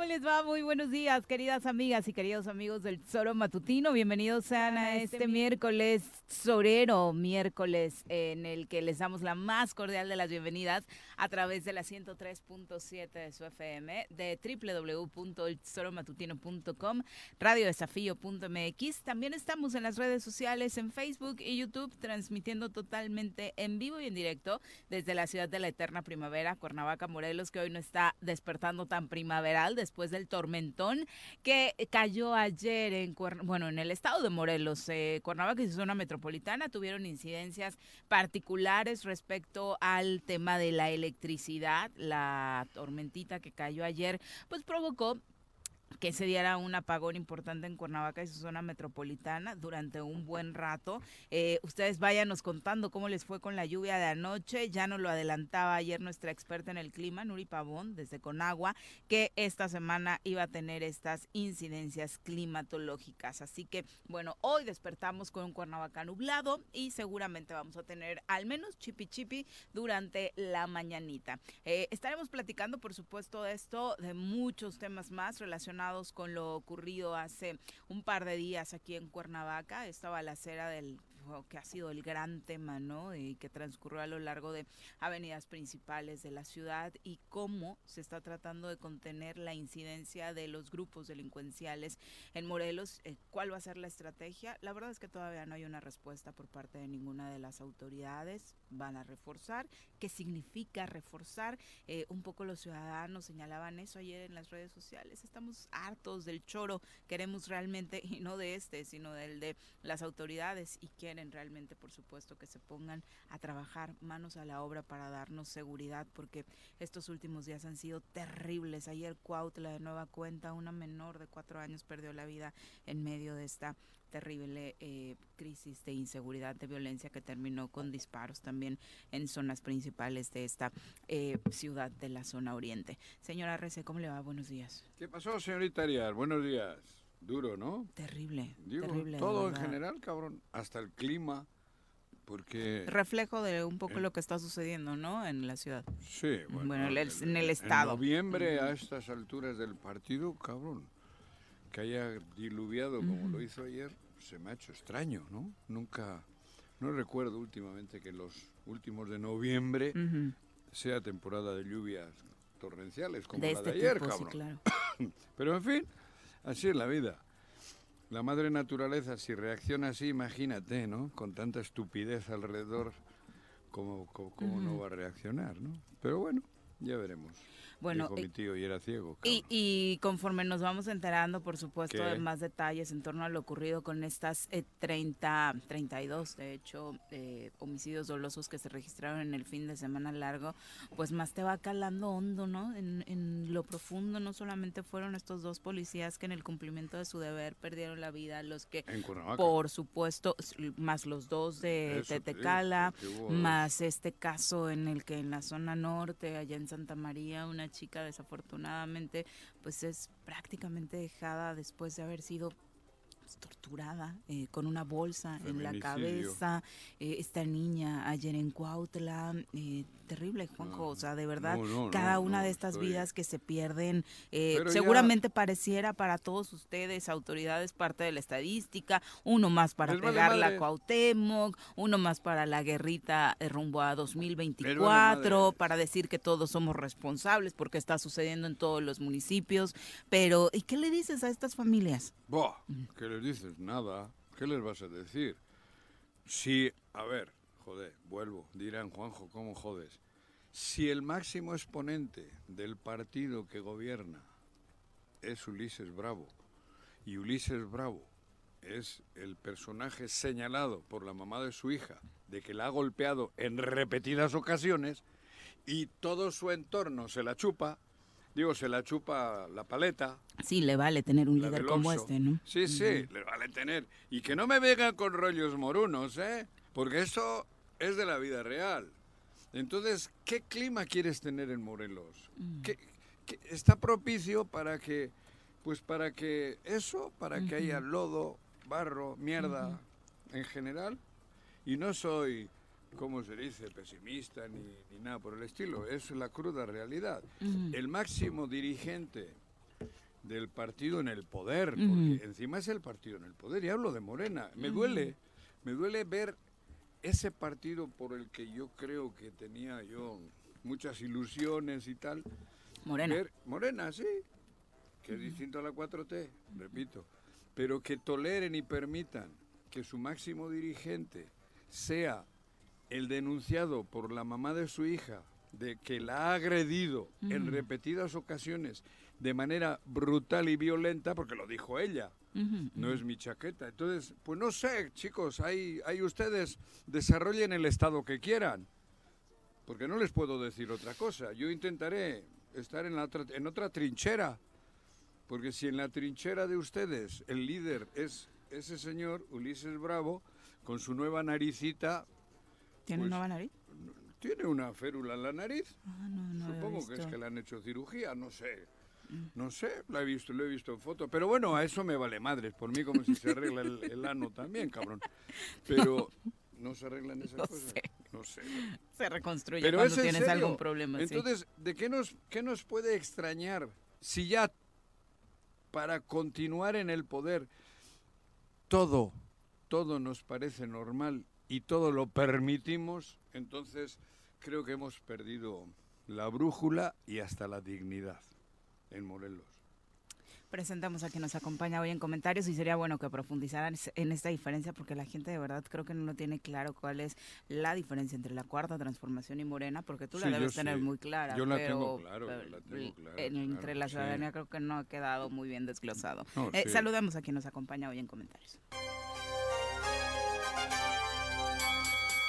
¿Cómo les va? Muy buenos días, queridas amigas y queridos amigos del Zoro Matutino. Bienvenidos sean a este miércoles sorero, miércoles en el que les damos la más cordial de las bienvenidas a través de la 103.7 de su FM, de www.zoromatutino.com, radiodesafío.mx. También estamos en las redes sociales, en Facebook y YouTube, transmitiendo totalmente en vivo y en directo desde la ciudad de la eterna primavera, Cuernavaca, Morelos, que hoy no está despertando tan primaveral después del tormentón que cayó ayer en, bueno, en el estado de Morelos. Eh, Cuernavaca y su zona metropolitana tuvieron incidencias particulares respecto al tema de la electricidad. La tormentita que cayó ayer, pues provocó que se diera un apagón importante en Cuernavaca y su zona metropolitana durante un buen rato. Eh, ustedes váyanos contando cómo les fue con la lluvia de anoche. Ya nos lo adelantaba ayer nuestra experta en el clima, Nuri Pavón, desde Conagua, que esta semana iba a tener estas incidencias climatológicas. Así que, bueno, hoy despertamos con un Cuernavaca nublado y seguramente vamos a tener al menos chipi chipi durante la mañanita. Eh, estaremos platicando, por supuesto, de esto, de muchos temas más relacionados con lo ocurrido hace un par de días aquí en Cuernavaca, esta balacera del que ha sido el gran tema, ¿no? Y que transcurrió a lo largo de avenidas principales de la ciudad y cómo se está tratando de contener la incidencia de los grupos delincuenciales en Morelos. Eh, ¿Cuál va a ser la estrategia? La verdad es que todavía no hay una respuesta por parte de ninguna de las autoridades. Van a reforzar. ¿Qué significa reforzar? Eh, un poco los ciudadanos señalaban eso ayer en las redes sociales. Estamos hartos del choro. Queremos realmente, y no de este, sino del de las autoridades y quieren realmente, por supuesto, que se pongan a trabajar manos a la obra para darnos seguridad, porque estos últimos días han sido terribles. Ayer Cuautla de nueva cuenta, una menor de cuatro años perdió la vida en medio de esta terrible eh, crisis de inseguridad, de violencia que terminó con disparos también en zonas principales de esta eh, ciudad de la zona oriente. Señora Rece, ¿cómo le va? Buenos días. ¿Qué pasó, señorita Arias? Buenos días. Duro, ¿no? Terrible. terrible, todo en general, cabrón. Hasta el clima. Porque. Reflejo de un poco lo que está sucediendo, ¿no? En la ciudad. Sí, bueno. en el estado. En noviembre, a estas alturas del partido, cabrón. Que haya diluviado como lo hizo ayer, se me ha hecho extraño, ¿no? Nunca. No recuerdo últimamente que los últimos de noviembre sea temporada de lluvias torrenciales como la este de ayer, tipo, cabrón. Sí, claro. Pero en fin. Así es la vida. La madre naturaleza, si reacciona así, imagínate, ¿no? Con tanta estupidez alrededor, ¿cómo, cómo, no va a reaccionar, ¿no? Pero bueno, Ya veremos. Bueno, Dijo mi tío y era ciego. Y, conforme nos vamos enterando, por supuesto, ¿Qué? de más detalles en torno a lo ocurrido con estas eh, 30, 32, de hecho, eh, homicidios dolosos que se registraron en el fin de semana largo, pues más te va calando hondo, ¿no? En, en lo profundo, no solamente fueron estos dos policías que en el cumplimiento de su deber perdieron la vida, los que, En por supuesto, más los dos de Eso Tetecala, más este caso en el que en la zona norte, allá en Santa María, una chica desafortunadamente pues es prácticamente dejada después de haber sido pues, torturada eh, con una bolsa en la cabeza. Eh, esta niña ayer en Cuautla, eh, terrible, Juanjo. O sea, de verdad, No, no, cada una de estas estoy- vidas que se pierden, eh, ya- seguramente pareciera para todos ustedes, autoridades, parte de la estadística, uno más para vale pegarla a madre. Cuauhtémoc, uno más para la guerrita eh, rumbo a Les 2024, vale madre. para decir que todos somos responsables porque está sucediendo en todos los municipios. Pero, ¿y qué le dices a estas familias? ¿qué les dices? Nada. ¿Qué les vas a decir? Si, a ver, joder, vuelvo, dirán Juanjo, ¿cómo jodes? Si el máximo exponente del partido que gobierna es Ulises Bravo, y Ulises Bravo es el personaje señalado por la mamá de su hija de que la ha golpeado en repetidas ocasiones, y todo su entorno se la chupa, digo, se la chupa la paleta, Sí, le vale tener un líder como este, ¿no? Sí, sí, le vale tener. Y que no me vengan con rollos morunos, ¿eh? Porque eso es de la vida real. Entonces, ¿qué clima quieres tener en Morelos? Mm. ¿Qué, qué- está propicio para que, pues para que eso, para que haya lodo, barro, mierda en general? Y no soy, ¿cómo se dice?, pesimista ni, ni nada por el estilo. Es la cruda realidad. El máximo dirigente del partido en el poder, porque encima es el partido en el poder, y hablo de Morena. Me duele, me duele ver ese partido por el que yo creo que tenía yo muchas ilusiones y tal. Morena. Ver- Morena, sí, que es distinto a la 4T, repito, pero que toleren y permitan que su máximo dirigente sea el denunciado por la mamá de su hija de que la ha agredido en repetidas ocasiones de manera brutal y violenta, porque lo dijo ella, Ujú. no es mi chaqueta. Entonces, pues no sé, chicos, ahí, ahí ustedes desarrollen el estado que quieran, porque no les puedo decir otra cosa. Yo intentaré estar en, la otra, en otra trinchera, porque si en la trinchera de ustedes el líder es ese señor, Ulises Bravo, con su nueva naricita, ¿Tiene pues, nueva nariz? tiene una férula en la nariz. Ah, no, no Supongo que es que le han hecho cirugía, no sé. No sé, lo he visto, lo he visto en foto. Pero bueno, a eso me vale madres. Por mí como si se arregla el, el ano también, cabrón. Pero no se arreglan esas No cosas. sé. No sé. Se reconstruye Pero cuando es en tienes serio. algún problema. sí. Entonces, ¿de qué nos, qué nos puede extrañar si ya para continuar en el poder todo, todo nos parece normal y todo lo permitimos? Entonces, creo que hemos perdido la brújula y hasta la dignidad en Morelos. Presentamos a quien nos acompaña hoy en comentarios y sería bueno que profundizaran en esta diferencia porque la gente de verdad creo que no tiene claro cuál es la diferencia entre la cuarta transformación y Morena porque tú la Sí, debes tener sí. muy clara. Yo la pero, tengo claro, pero la tengo clara, en- entre claro, la sí. ciudadanía creo que no ha quedado muy bien desglosado. No, Eh, sí. Saludemos a quien nos acompaña hoy en comentarios.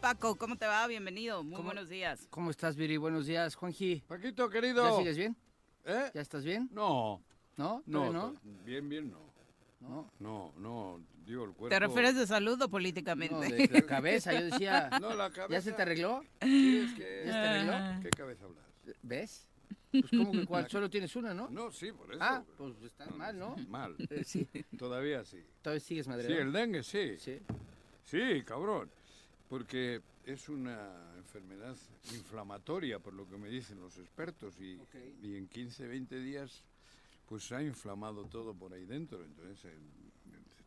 Paco, ¿cómo te va? Bienvenido. Muy ¿Cómo? buenos días. ¿Cómo estás, Viri? Buenos días, Juanji. Paquito, querido. ¿Ya sigues bien? ¿Eh? ¿Ya estás bien? No, ¿No? no, ¿Todavía no? to- bien, bien, no. No. No, no, digo el cuerpo. ¿Te refieres de salud o políticamente? No, de la cabeza. Yo decía, No, la cabeza. ¿ya se te arregló? ¿Quieres que- ¿Ya se te arregló? ¿Qué cabeza hablas? ¿Ves? Pues como que cual, solo tienes una, ¿no? No, sí, por eso. Ah, pues estás mal, ¿no? Mal. Eh, Sí. Todavía sí. Todavía sigues Sí, madre. el dengue sí. Sí. Sí, cabrón. Porque es una enfermedad inflamatoria, por lo que me dicen los expertos, y, y en 15, 20 días pues se ha inflamado todo por ahí dentro, entonces eh,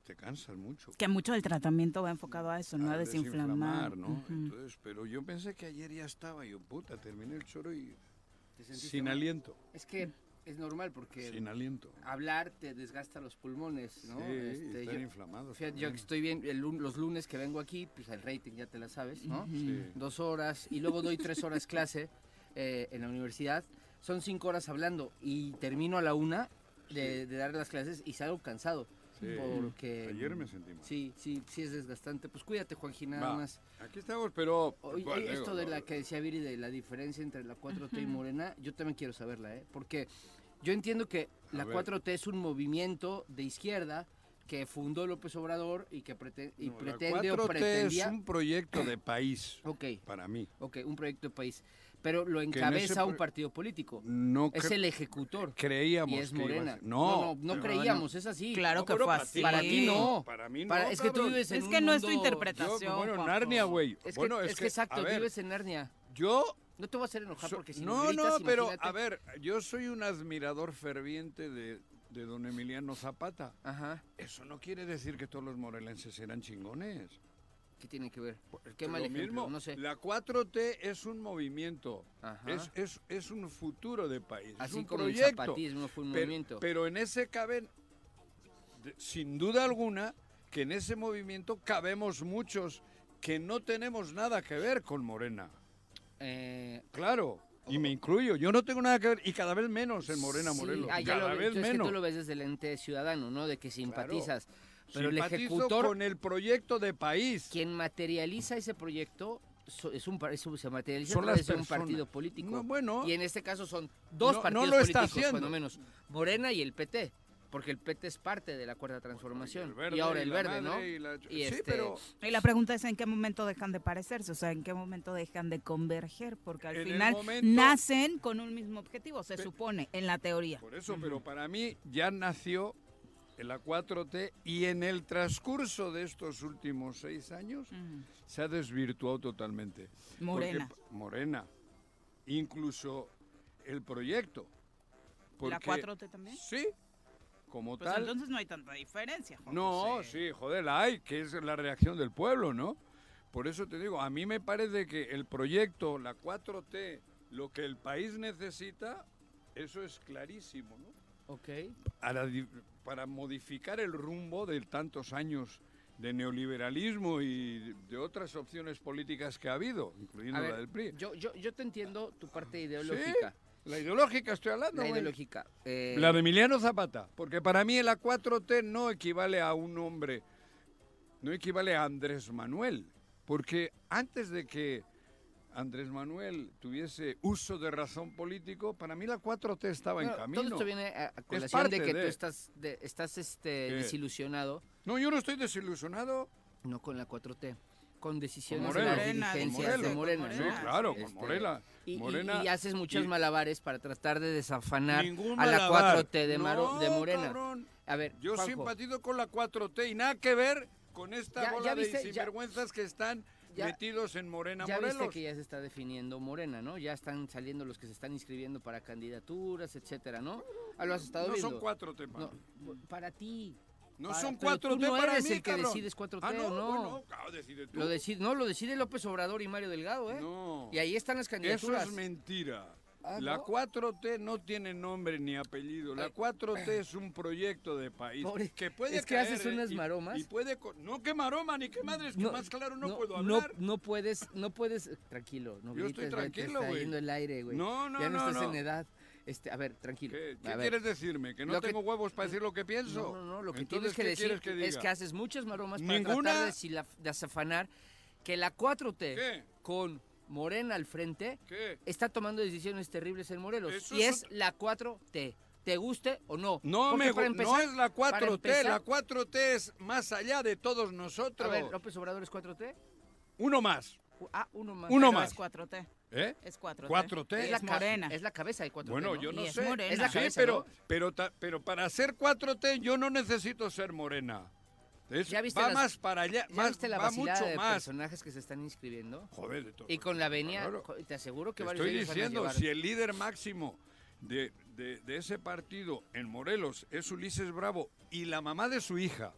te cansas mucho. Que mucho del tratamiento va enfocado a eso, ¿no? A desinflamar. ¿no? Entonces, pero yo pensé que ayer ya estaba, yo puta, terminé el choro y ¿Te sentiste sin mal? aliento, Es que es normal porque sin aliento. hablar te desgasta los pulmones, ¿no? Sí, Este, están yo- inflamados. fíjate, yo que también. estoy bien, el los lunes que vengo aquí, pues el rating ya te la sabes, ¿no? Sí. Dos horas y luego doy tres horas clase eh, en la universidad. Son cinco horas hablando y termino a la una de, de dar las clases y salgo cansado. Sí. Porque... Ayer me sentí mal. Sí, sí, sí es desgastante. Pues cuídate, Juanji, nada Va, más. Aquí estamos, pero... Oye, bueno, oye, digo, esto de no, la que decía Viri de la diferencia entre la 4T y Morena, yo también quiero saberla, ¿eh? Porque yo entiendo que la ver. 4T es un movimiento de izquierda que fundó López Obrador y que prete- y no, la pretende o 4T pretendía... es un proyecto de país, Ok, para mí. ok, un proyecto de país. Pero lo encabeza un partido político. No Es el ejecutor. creíamos Y es que Morena. No, No, no, no creíamos, es así. Claro No, que fue para así. ti- Para ti no. Para mí no, Para- es que tú cabrón. vives en Es un que no es tu mundo- Yo, interpretación. bueno, Juanjo. Narnia, güey. Es que, bueno, es que exacto, ver, vives en Narnia. yo... No te voy a hacer enojar so- porque si no, gritas, no, pero imagínate. a ver, yo soy un admirador ferviente de, de don Emiliano Zapata. Ajá, Eso no quiere decir que todos los morelenses eran chingones. ¿Qué tiene que ver? Es Qué mal lo ejemplo, mismo, no sé. La 4T es un movimiento, es, es, es un futuro de país, Así es un como proyecto. el zapatismo fue un pero, movimiento. pero en ese caben, sin duda alguna, que en ese movimiento cabemos muchos que no tenemos nada que ver con Morena. Eh, Claro, y me incluyo. Yo no tengo nada que ver, y cada vez menos en Morena, sí, Morelos. ah, cada lo, vez es que menos. tú lo ves desde el ente ciudadano, ¿no? De que simpatizas. Pero el ejecutor, con el proyecto de país. quien materializa ese proyecto, es un, es un- se materializa Son las un partido político. No, bueno. Y en este caso son dos No- no partidos lo está políticos, haciendo. cuando menos. Morena y el PT. Porque el PT es parte de la cuarta transformación. el verde y ahora el verde, ¿no? y la- Y sí, este- pero Y la pregunta es en qué momento dejan de parecerse, o sea, en qué momento dejan de converger, porque al En final momento- nacen con un mismo objetivo, se Pe- supone, en la teoría. Por eso, pero para mí ya nació en la 4T y en el transcurso de estos últimos seis años se ha desvirtuado totalmente. Morena. Porque- morena. Incluso el proyecto. ¿La Porque- 4T también? Sí, como Pues tal. entonces no hay tanta diferencia. Juan No, José. sí, joder, la hay, que es la reacción del pueblo, ¿no? Por eso te digo, a mí me parece que el proyecto, la 4T, lo que el país necesita, eso es clarísimo, ¿no? Ok. Para, di- para modificar el rumbo de tantos años de neoliberalismo y de otras opciones políticas que ha habido, incluyendo ver, la del PRI. Yo, yo, yo te entiendo tu parte ideológica. La ideológica estoy hablando, La ideológica. eh, La de Emiliano Zapata, porque para mí la 4T no equivale a un hombre, no equivale a Andrés Manuel, porque antes de que Andrés Manuel tuviese uso de razón político, para mí la 4T estaba en camino. Todo esto viene a, colación parte de que tú de- estás, de- estás este, ¿Qué? desilusionado, No, yo no estoy desilusionado. no con la 4T, con decisiones Con de las dirigencias de. Morena. Sí, Morena. ¿no? claro, con Este, Morena. Y, y- Morena y haces muchos y- malabares para tratar de desafanar a la malabar. 4T de, Maro- de Morena. cabrón. A ver, Yo Juanjo, simpatizo con la 4T y nada que ver con esta Ya- bola ya de ya- sinvergüenzas que están ya- metidos en Morena Ya Morelos. viste que ya se está definiendo Morena, ¿no? Ya están saliendo los que se están inscribiendo para candidaturas, etcétera, ¿no? Ah, lo has estado no viendo. son 4T, para No, mí. para ti. No Para- son 4T tú no para eres mí, el que cabrón. decides 4T ah, no, o no. bueno, claro, decide tú. Lo decide, no, lo decide López Obrador y Mario Delgado, ¿eh? No. Y ahí están las Eso candidaturas. es mentira. Ah, la ¿no? 4T no tiene nombre ni apellido. La Ay. 4T es un proyecto de país Pobre- que puede es que caer, haces ¿eh? unas maromas. Y puede no que maroma ni que madres, que más claro no, puedo no- hablar. No, puedes, no puedes, tranquilo, no Yo estoy güey, tranquilo, está güey. yendo el aire, güey. No, no, Ya no, no, estás no. en edad. Este, a ver, tranquilo. ¿Qué, qué ver. quieres decirme? ¿Que no que- tengo huevos para decir lo que pienso? No, no, no, lo que Entonces, tienes que ¿qué decir que es que haces muchas maromas para tratar de, de azafanar que la 4T ¿Qué? con Morena al frente ¿Qué? está tomando decisiones terribles en Morelos. Eso y es es la 4T. ¿Te guste o no? No, Porque me, para gu- no empezar- es la 4T, empezar- la 4T es más allá de todos nosotros. A ver, López Obrador es 4T. Uno más. Ah, uno más. Uno Pero más. Es 4T. ¿Eh? Es 4T. 4T. Es Es, la morena. Es la cabeza de 4T. Bueno, ¿no? yo no Y es sé. morena. Es la Sí, cabeza, pero, ¿no? pero, ta- pero para ser 4T yo no necesito ser morena. Es- ¿Ya viste va las- más para allá, ¿Ya más, viste la va mucho de más. personajes que se están inscribiendo? Joder, de todo. Y con la venia, Claro. te aseguro que Te varios estoy van a diciendo, llevar. si el líder máximo de, de- de ese partido en Morelos es Ulises Bravo y la mamá de su hija.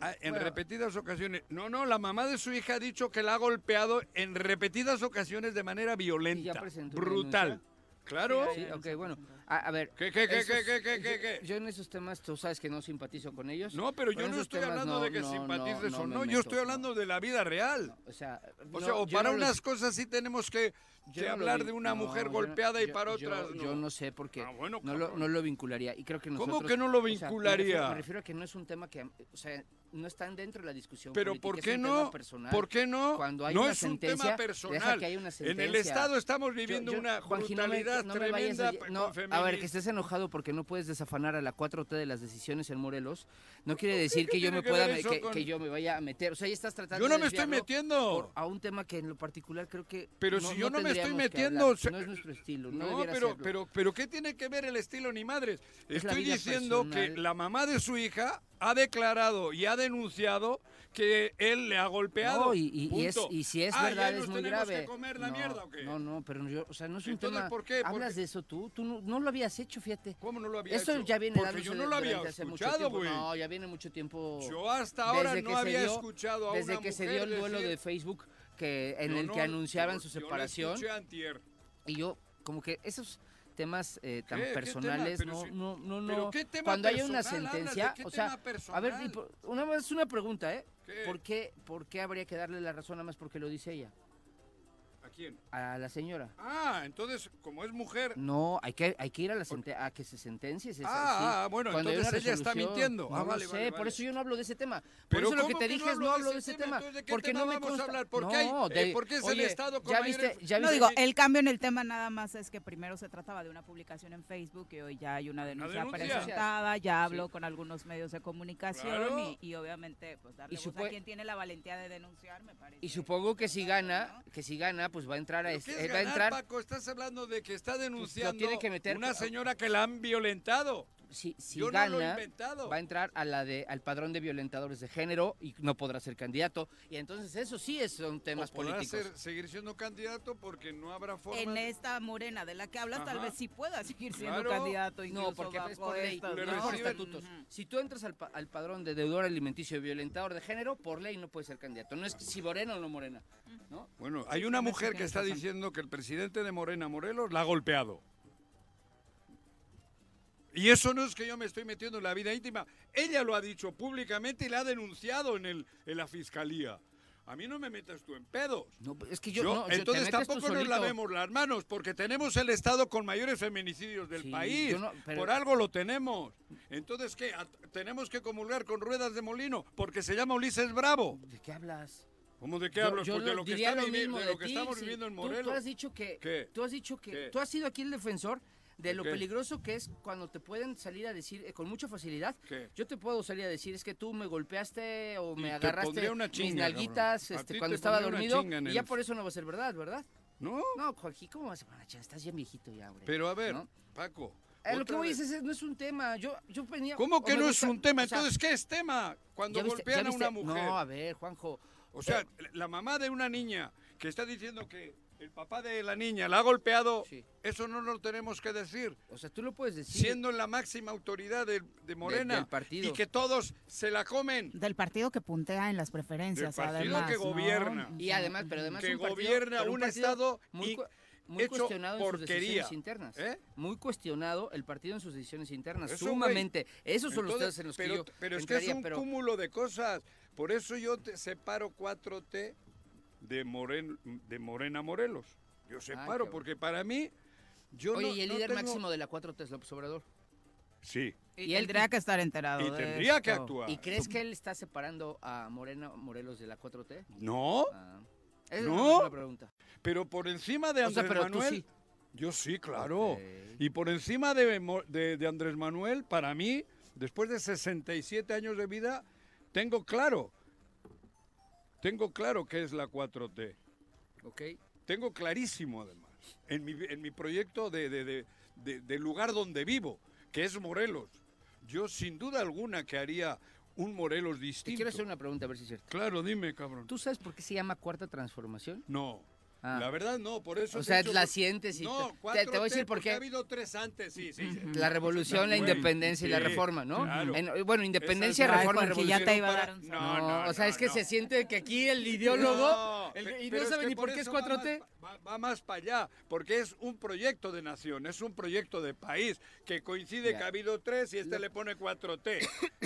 ah, En Bueno. repetidas ocasiones. No, no, la mamá de su hija ha dicho que la ha golpeado en repetidas ocasiones de manera violenta. Brutal. Claro. Sí, ok, bueno. A, a ver. ¿Qué, qué, qué, esos- qué, qué, qué, qué? Yo, yo en esos temas, tú sabes que no simpatizo con ellos. No, pero yo no estoy temas hablando no, de que no, simpatices no, o no, yo estoy hablando de la vida real. O sea, O sea, o para los- unas cosas sí tenemos que, yo no hablar de una no, mujer no- golpeada y para yo- otras Yo no. no sé porque Ah, bueno, no, lo, cabrón. no lo vincularía. Y creo que ¿Cómo que no lo o sea, me refiero- vincularía? me refiero a que no es un tema que... O sea, no están dentro de la discusión Pero política, ¿por es qué un no? tema personal. ¿Por qué no? Cuando hay no una es un tema deja personal. que haya una En el. Estado estamos viviendo yo- una brutalidad me tremenda a- a ver, que estés enojado porque no puedes desafanar a la 4T de las decisiones en Morelos, no quiere decir que yo me pueda que, yo me vaya a meter. O sea, ya estás tratando Yo no de me estoy metiendo. a un tema que en lo particular creo que Pero si yo no me estoy que metiendo, hablar. se- no es nuestro estilo, no, No, pero, pero, pero ¿qué tiene que ver el estilo ni madres? Es Estoy diciendo que personal. la mamá de su hija ha declarado y ha denunciado que él le ha golpeado. No, y, y- y es, y si es Ah, verdad ¿ya es nos muy tenemos grave. que comer la no, mierda o qué? no, no, pero yo, o sea, no es un Entonces, tema. ¿por qué? Hablas Porque- de eso tú, tú no, no lo habías hecho, fíjate. ¿Cómo no lo había Esto hecho? ya viene Porque yo no lo había escuchado, güey. No, ya viene mucho tiempo. Yo hasta ahora no que se había dio- escuchado a Desde una que se mujer dio el duelo decir- de Facebook que en el no- que anunciaban yo- su separación antier. y yo como que esos temas eh, tan ¿Qué? ¿Qué personales no si- no no ¿pero no qué tema cuando haya una personal hablas? ¿De sentencia o sea a ver una más una pregunta eh ¿Qué? ¿por qué por qué habría que darle la razón nada más porque lo dice ella ¿A quién? a la señora Ah, entonces, como es mujer. no hay que hay que ir a la sente- a que se sentencie Ah, ah, bueno, Cuando hay entonces una ella está resolución, mintiendo. no Ah, lo vale, sé, vale, por vale. eso yo no hablo de ese tema por Pero eso lo que ¿cómo te dije es no hablo de de ese tema? tema Entonces, ¿de qué porque tema no me vamos a consta hablar? ¿Por qué hay- no, eh, por qué es el oye, Estado con ya viste ya No viste digo, el cambio en el tema nada más es que primero se trataba de una publicación en Facebook y hoy ya hay una denuncia, denuncia. presentada, ya habló con algunos medios de comunicación Claro. y, y obviamente pues darle Y voz a quien tiene la valentía de denunciar me parece. Y supongo que si gana, que si gana, pues va a entrar a ¿Pero este- va a entrar Paco? Estás hablando de que está denunciando tiene que meter- una señora que la han violentado. Si, si Yo no lo he gana, inventado. va a entrar a la de al padrón de violentadores de género y no podrá ser candidato. Y entonces eso sí es, son temas O podrá políticos. ser- seguir siendo candidato porque no habrá forma. En esta morena de la que hablas, tal vez sí pueda seguir siendo Claro. candidato. Incluso No, porque es por ley, no por. Si tú entras al, pa- al padrón de deudor alimenticio y violentador de género, por ley no puedes ser candidato. No es que si morena o no morena. ¿no? Bueno, hay una mujer que está diciendo que el presidente de Morena Morelos la ha golpeado. Y eso no es que yo me estoy metiendo en la vida íntima. Ella lo ha dicho públicamente y la ha denunciado en, el, en la fiscalía. A mí no me metas tú en pedos. No, es que yo, Yo- no, entonces tú tampoco nos lavemos las manos, porque tenemos el Estado con mayores feminicidios del Sí, país. no- pero- Por algo lo tenemos. Entonces, ¿qué? ¿A- ¿Tenemos que comulgar con ruedas de molino? Porque se llama Ulises Bravo. ¿De qué hablas? ¿Cómo de qué Yo- hablas? yo Pues de lo- que, está lo mismo de de lo que ti, estamos sí. viviendo en Tú- Morelos. Tú, has dicho que, ¿Qué? tú has dicho que, ¿Qué? tú has sido aquí el defensor de ¿De lo qué? peligroso que es cuando te pueden salir a decir eh, con mucha facilidad. ¿Qué? Yo te puedo salir a decir es que tú me golpeaste o me te agarraste mis nalguitas. A este, cuando estaba dormido y ya por eso no va a ser verdad, ¿verdad? ¿No? No, Joaquín, ¿cómo vas a chinga? Estás bien viejito ya, hombre. Pero a ver, ¿no? Paco. Eh, lo que voy vez- es, ese no es un tema. Yo, yo venía. ¿Cómo que no es un tema? o sea, Entonces, ¿qué es tema? Cuando ¿ya viste- golpean a una mujer. No, a ver, Juanjo. O sea, la mamá de una niña que está diciendo que el papá de la niña la ha golpeado, Sí. eso no lo tenemos que decir. O sea, tú lo puedes decir. Siendo la máxima autoridad de, de Morena del partido. y que todos se la comen. Del partido que puntea en las preferencias, Del partido además. que ¿no? gobierna. Y además, pero además Que un partido- gobierna un partido estado muy, y muy hecho cuestionado en sus decisiones internas. ¿Eh? Muy cuestionado el partido en sus decisiones internas, Eso, sumamente. Esos son los temas en los pero, que yo pero es que es un pero cúmulo de cosas. Por eso yo te separo 4T de, Moren, de Morena Morelos. Yo separo, porque para mí, yo Oye, no, y el no líder tengo- máximo de la 4T es López Obrador. Sí, Y, Y él- tendría que estar enterado. y de tendría que actuar. ¿Y crees que él está separando a Morena Morelos de la 4T? No, Ah, esa No. es una pregunta. pero por encima de O sea, Andrés tú Manuel, sí. yo sí, claro. Y por encima de, de- de Andrés Manuel, para mí, después de 67 años de vida, tengo claro, tengo claro qué es la 4T. Ok. Tengo clarísimo, además, en mi, en mi proyecto de, de- de- de- del lugar donde vivo, que es Morelos. Yo, sin duda alguna, que haría un Morelos Te distinto. quiero hacer una pregunta, a ver si es cierto. Claro, dime, cabrón. ¿Tú sabes por qué se llama Cuarta Transformación? No. Ah. La verdad no, por eso. O sea, dicho la por- sientes y No, te- te, te voy a 4T decir por qué. Ha habido tres antes, sí, sí. sí. La revolución, la independencia y la sí, reforma, ¿no? claro. En- bueno, independencia, Esas- reforma Jorge, ya revolución. te iba a dar un No, No, no, o sea, es que no. se siente que aquí el ideólogo No, el- y no sabe ni por qué es eso va 4T. más pa- Va, va más para allá, porque es un proyecto de nación, es un proyecto de país que coincide Ya. que ha habido tres y este Lo- le pone 4T.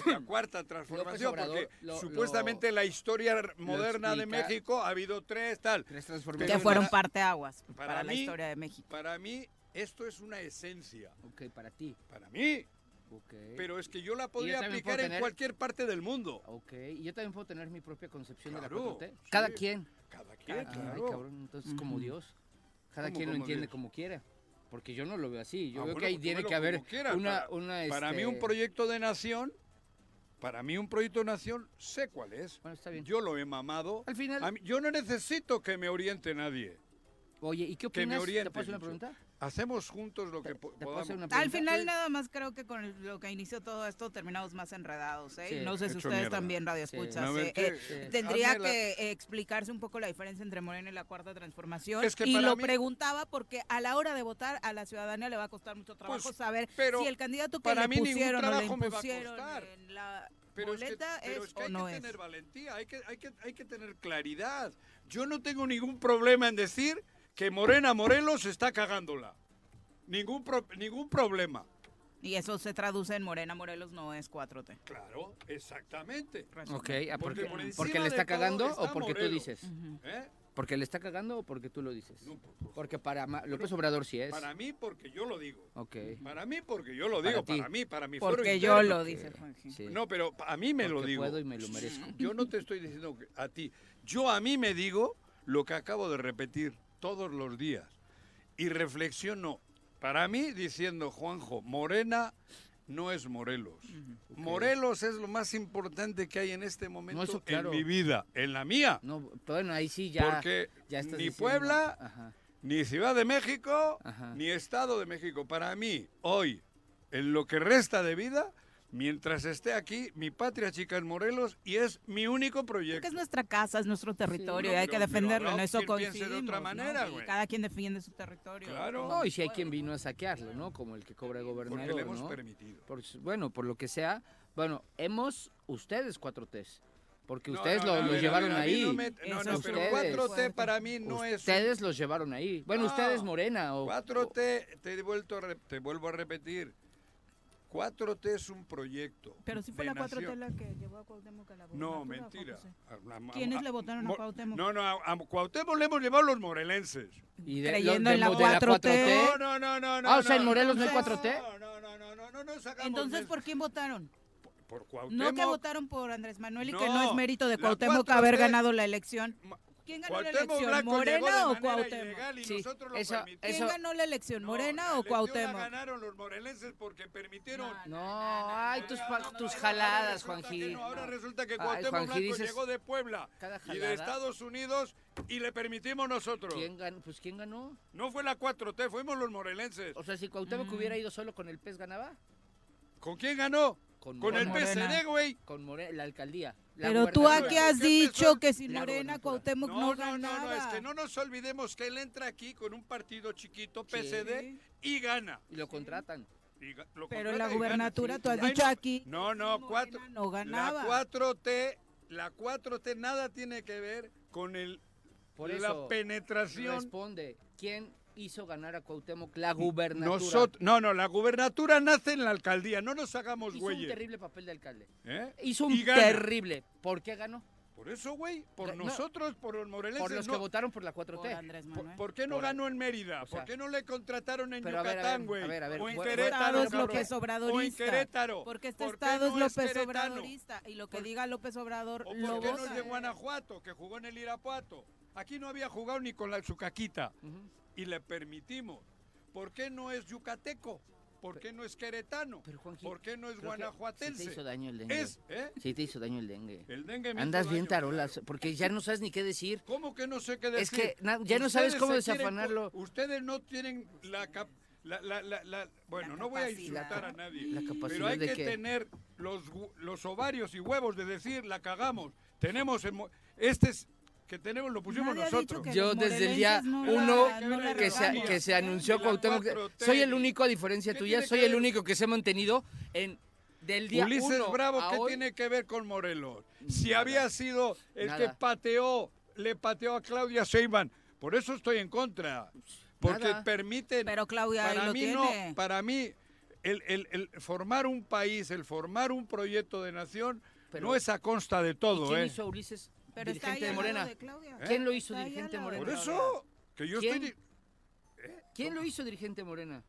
la cuarta transformación, Obrador porque lo- supuestamente la historia moderna de. México ha habido tres, tal. Tres transformaciones. Fueron para- parteaguas para para, la mí- historia de México. Para mí, esto es una esencia. Ok, para ti. Para mí. Ok. Pero es que yo la podría aplicar en tener- cualquier parte del mundo. Ok, y yo también puedo tener mi propia concepción de la Claro, 4T. sí. Cada quien. Cada quien, Ay, claro. cabrón, entonces como. Dios. Cada ¿Cómo quien lo entiende Dios? como quiera. Porque yo no lo veo así. Yo Ah, veo bueno, que ahí tiene que haber una, Para- una, Para mí este, un proyecto de nación, para mí un proyecto de nación, sé cuál es. Bueno, está bien. Yo lo he mamado. Al final, mí- yo no necesito que me oriente nadie. oye, ¿y qué opinas? ¿Te puedo hacer una pregunta? Hacemos juntos lo que ¿Te- po- te puedo hacer podamos. Al final Sí. nada más creo que con el- lo que inició todo esto terminamos más enredados, ¿eh? Sí. no sé si Hecho ustedes mierda. también radio Sí. escuchas. Eh, eh. Tendría Hazme que explicarse un poco la diferencia entre Morena y la Cuarta Transformación. Es que y lo mí- preguntaba porque a la hora de votar a la ciudadanía le va a costar mucho trabajo Pues, saber pero si el candidato que para le mí pusieron o le impusieron en la Pero es que, boleta pero es, es que o hay no que es. tener valentía, hay que, hay, que, hay que tener claridad. Yo no tengo ningún problema en decir que Morena Morelos está cagándola. Ningún, pro- ningún problema. Y eso se traduce en Morena Morelos no es 4T. Claro, exactamente. Ok, ¿ah, Porque porque, porque le está cagando está o porque tú dices? ¿Eh? ¿Porque le está cagando o porque tú lo dices? No, por- por- Porque para Ma- López Obrador sí es. Para mí, porque yo lo digo. Ok. Para mí, porque yo lo Para digo. ti. Para mí, para mi Porque yo interno. lo dice Juanji. Sí. No, pero a mí me lo digo. puedo y me lo merezco. Yo no te estoy diciendo a ti. Yo a mí me digo lo que acabo de repetir todos los días. Y reflexiono, para mí, diciendo, Juanjo, Morena no es Morelos. Morelos es lo más importante que hay en este momento eso claro. en mi vida, en la mía. No, bueno, ahí sí ya. porque ya estás ni diciendo- Puebla, Ajá. ni Ciudad de México, Ajá. ni Estado de México. Para mí, hoy, en lo que resta de vida, mientras esté aquí, mi patria chica es Morelos y es mi único proyecto. Porque es nuestra casa, es nuestro territorio no, y hay pero- que pero defenderlo. En eso piense de coincidimos. otra ¿no? manera, Y güey. cada quien defiende su territorio. Claro. No, y si hay quien vino a saquearlo, ¿no? Como el que cobra Porque gobernador, le hemos ¿no? permitido. Por bueno, por lo que sea. Bueno, hemos ustedes cuatro T's. Porque No, ustedes no, lo, no, los llevaron ahí. No, me- no, Eso no, es pero ustedes. 4T para mí no es... ustedes los llevaron ahí. Bueno, No. ustedes Morena o 4T, te, he vuelto a re- te vuelvo a repetir, 4T es un proyecto. Pero sí fue de la 4T nación. la que llevó a Cuauhtémoc a la No, gobernatura, mentira. ¿o cómo A- a- a- ¿Quiénes a- le votaron a Mo- Cuauhtémoc? No, no, a, a Cuauhtémoc le hemos llevado los morelenses. y de, Creyendo los- en la de- de 4T. No, no, no, no, no. Ah, o sea, en no, Morelos no hay entonces- 4T. No, no, no, no, no, no, no Entonces, de- ¿por quién votaron? por No Cuauhtémoc. que votaron por Andrés Manuel y que no No, es mérito de la Cuauhtémoc 4T haber ganado la elección. ¿Quién ganó la Cuauhtémoc elección? Blanco llegó de ¿Morena o Cuauhtémoc? Sí, nosotros lo eso- permitimos. ¿Quién ganó la elección? No, ¿Morena la o elección la Cuauhtémoc? ganaron los morelenses porque permitieron. No, ay, tus, tus jaladas, resulta que Juanji. no, ahora resulta que Cuauhtémoc Blanco dices llegó de Puebla y de Estados Unidos y le permitimos nosotros. ¿Quién ganó? Pues ¿quién ganó? No fue la 4T, fuimos los morelenses. O sea, si Cuauhtémoc Mm. hubiera ido solo con el pez ganaba. ¿Con quién ganó? Con, Con el Morena. Morena. PSD, güey. Con More- la alcaldía. la Pero tú aquí has ¿Qué dicho que sin La Morena. Cuauhtémoc no, No, no, no, ganaba. no, es que no nos olvidemos que él entra aquí con un partido chiquito, PSD, y gana. Y lo contratan. Y ga- lo Pero contrata la gubernatura, sí. tú has Ay, dicho no. aquí. No, no, cuatro. Morena no ganaba. La 4T, la 4T nada tiene que ver con el Por la eso, penetración. Responde. ¿Quién hizo ganar a Cuauhtémoc la gubernatura? Nosotros, no, no, la gubernatura nace en la alcaldía, no nos hagamos Hizo un güeyes. terrible papel de alcalde. ¿eh? Hizo un terrible. ¿Por qué ganó? Por eso, güey, por No, nosotros, por los morelenses. Por los no. que votaron por la 4T. Por Andrés ¿Por, Manuel. por qué no Por- ganó en Mérida? o sea, ¿Por qué no le contrataron en Yucatán, ver, güey? a ver, a ver, O en Querétaro, Estado es. López O en Obradorista. Querétaro. Porque este ¿Por qué estado es no López queretano? Obradorista. Y lo que Por- diga López Obrador ¿O lo por qué no es de Guanajuato, que jugó en el Irapuato? Aquí no había jugado ni con la Chucaquita. Ujú. Y le permitimos. ¿Por qué no es yucateco? ¿Por qué no es queretano? Pero, ¿Por qué no es guanajuatense? Sí te hizo daño el dengue. Es, ¿eh? Sí te hizo daño el dengue. El dengue me Andas hizo bien daño, tarolas, claro. porque ya no sabes ni qué decir. ¿Cómo que no sé qué decir? Es que na- ya no sabes cómo quieren desafanarlo. Ustedes no tienen la, cap- la, la, la, la- bueno, no voy a insultar a nadie. La capacidad Pero hay que que- tener los, los ovarios y huevos de decir, la cagamos. Tenemos, este es, que tenemos lo pusimos Nadie nosotros. Yo desde el día no uno la- no la que, se, que se anunció Cuauhtémoc, 4T, soy el único, a diferencia ¿Qué tuya, soy el único que se ha mantenido en del día Ulises uno Bravo, ¿qué hoy, tiene que ver con Morelos? Si Nada. había sido el que pateó, le pateó a Claudia Sheinbaum. Por eso estoy en contra. Porque Nada. permiten... Pero Claudia ahí para lo mí tiene. no, para mí el, el- el formar un país, el formar un proyecto de nación, Pero- no es a consta de ¿Y todo, ¿Quién ¿eh? hizo Ulises Pero está dirigente ahí de Morena? de Claudia. ¿Quién lo hizo Está dirigente de Por Morena? Claudia. eso que yo ¿Quién? estoy... di- ¿Quién lo hizo dirigente Morena?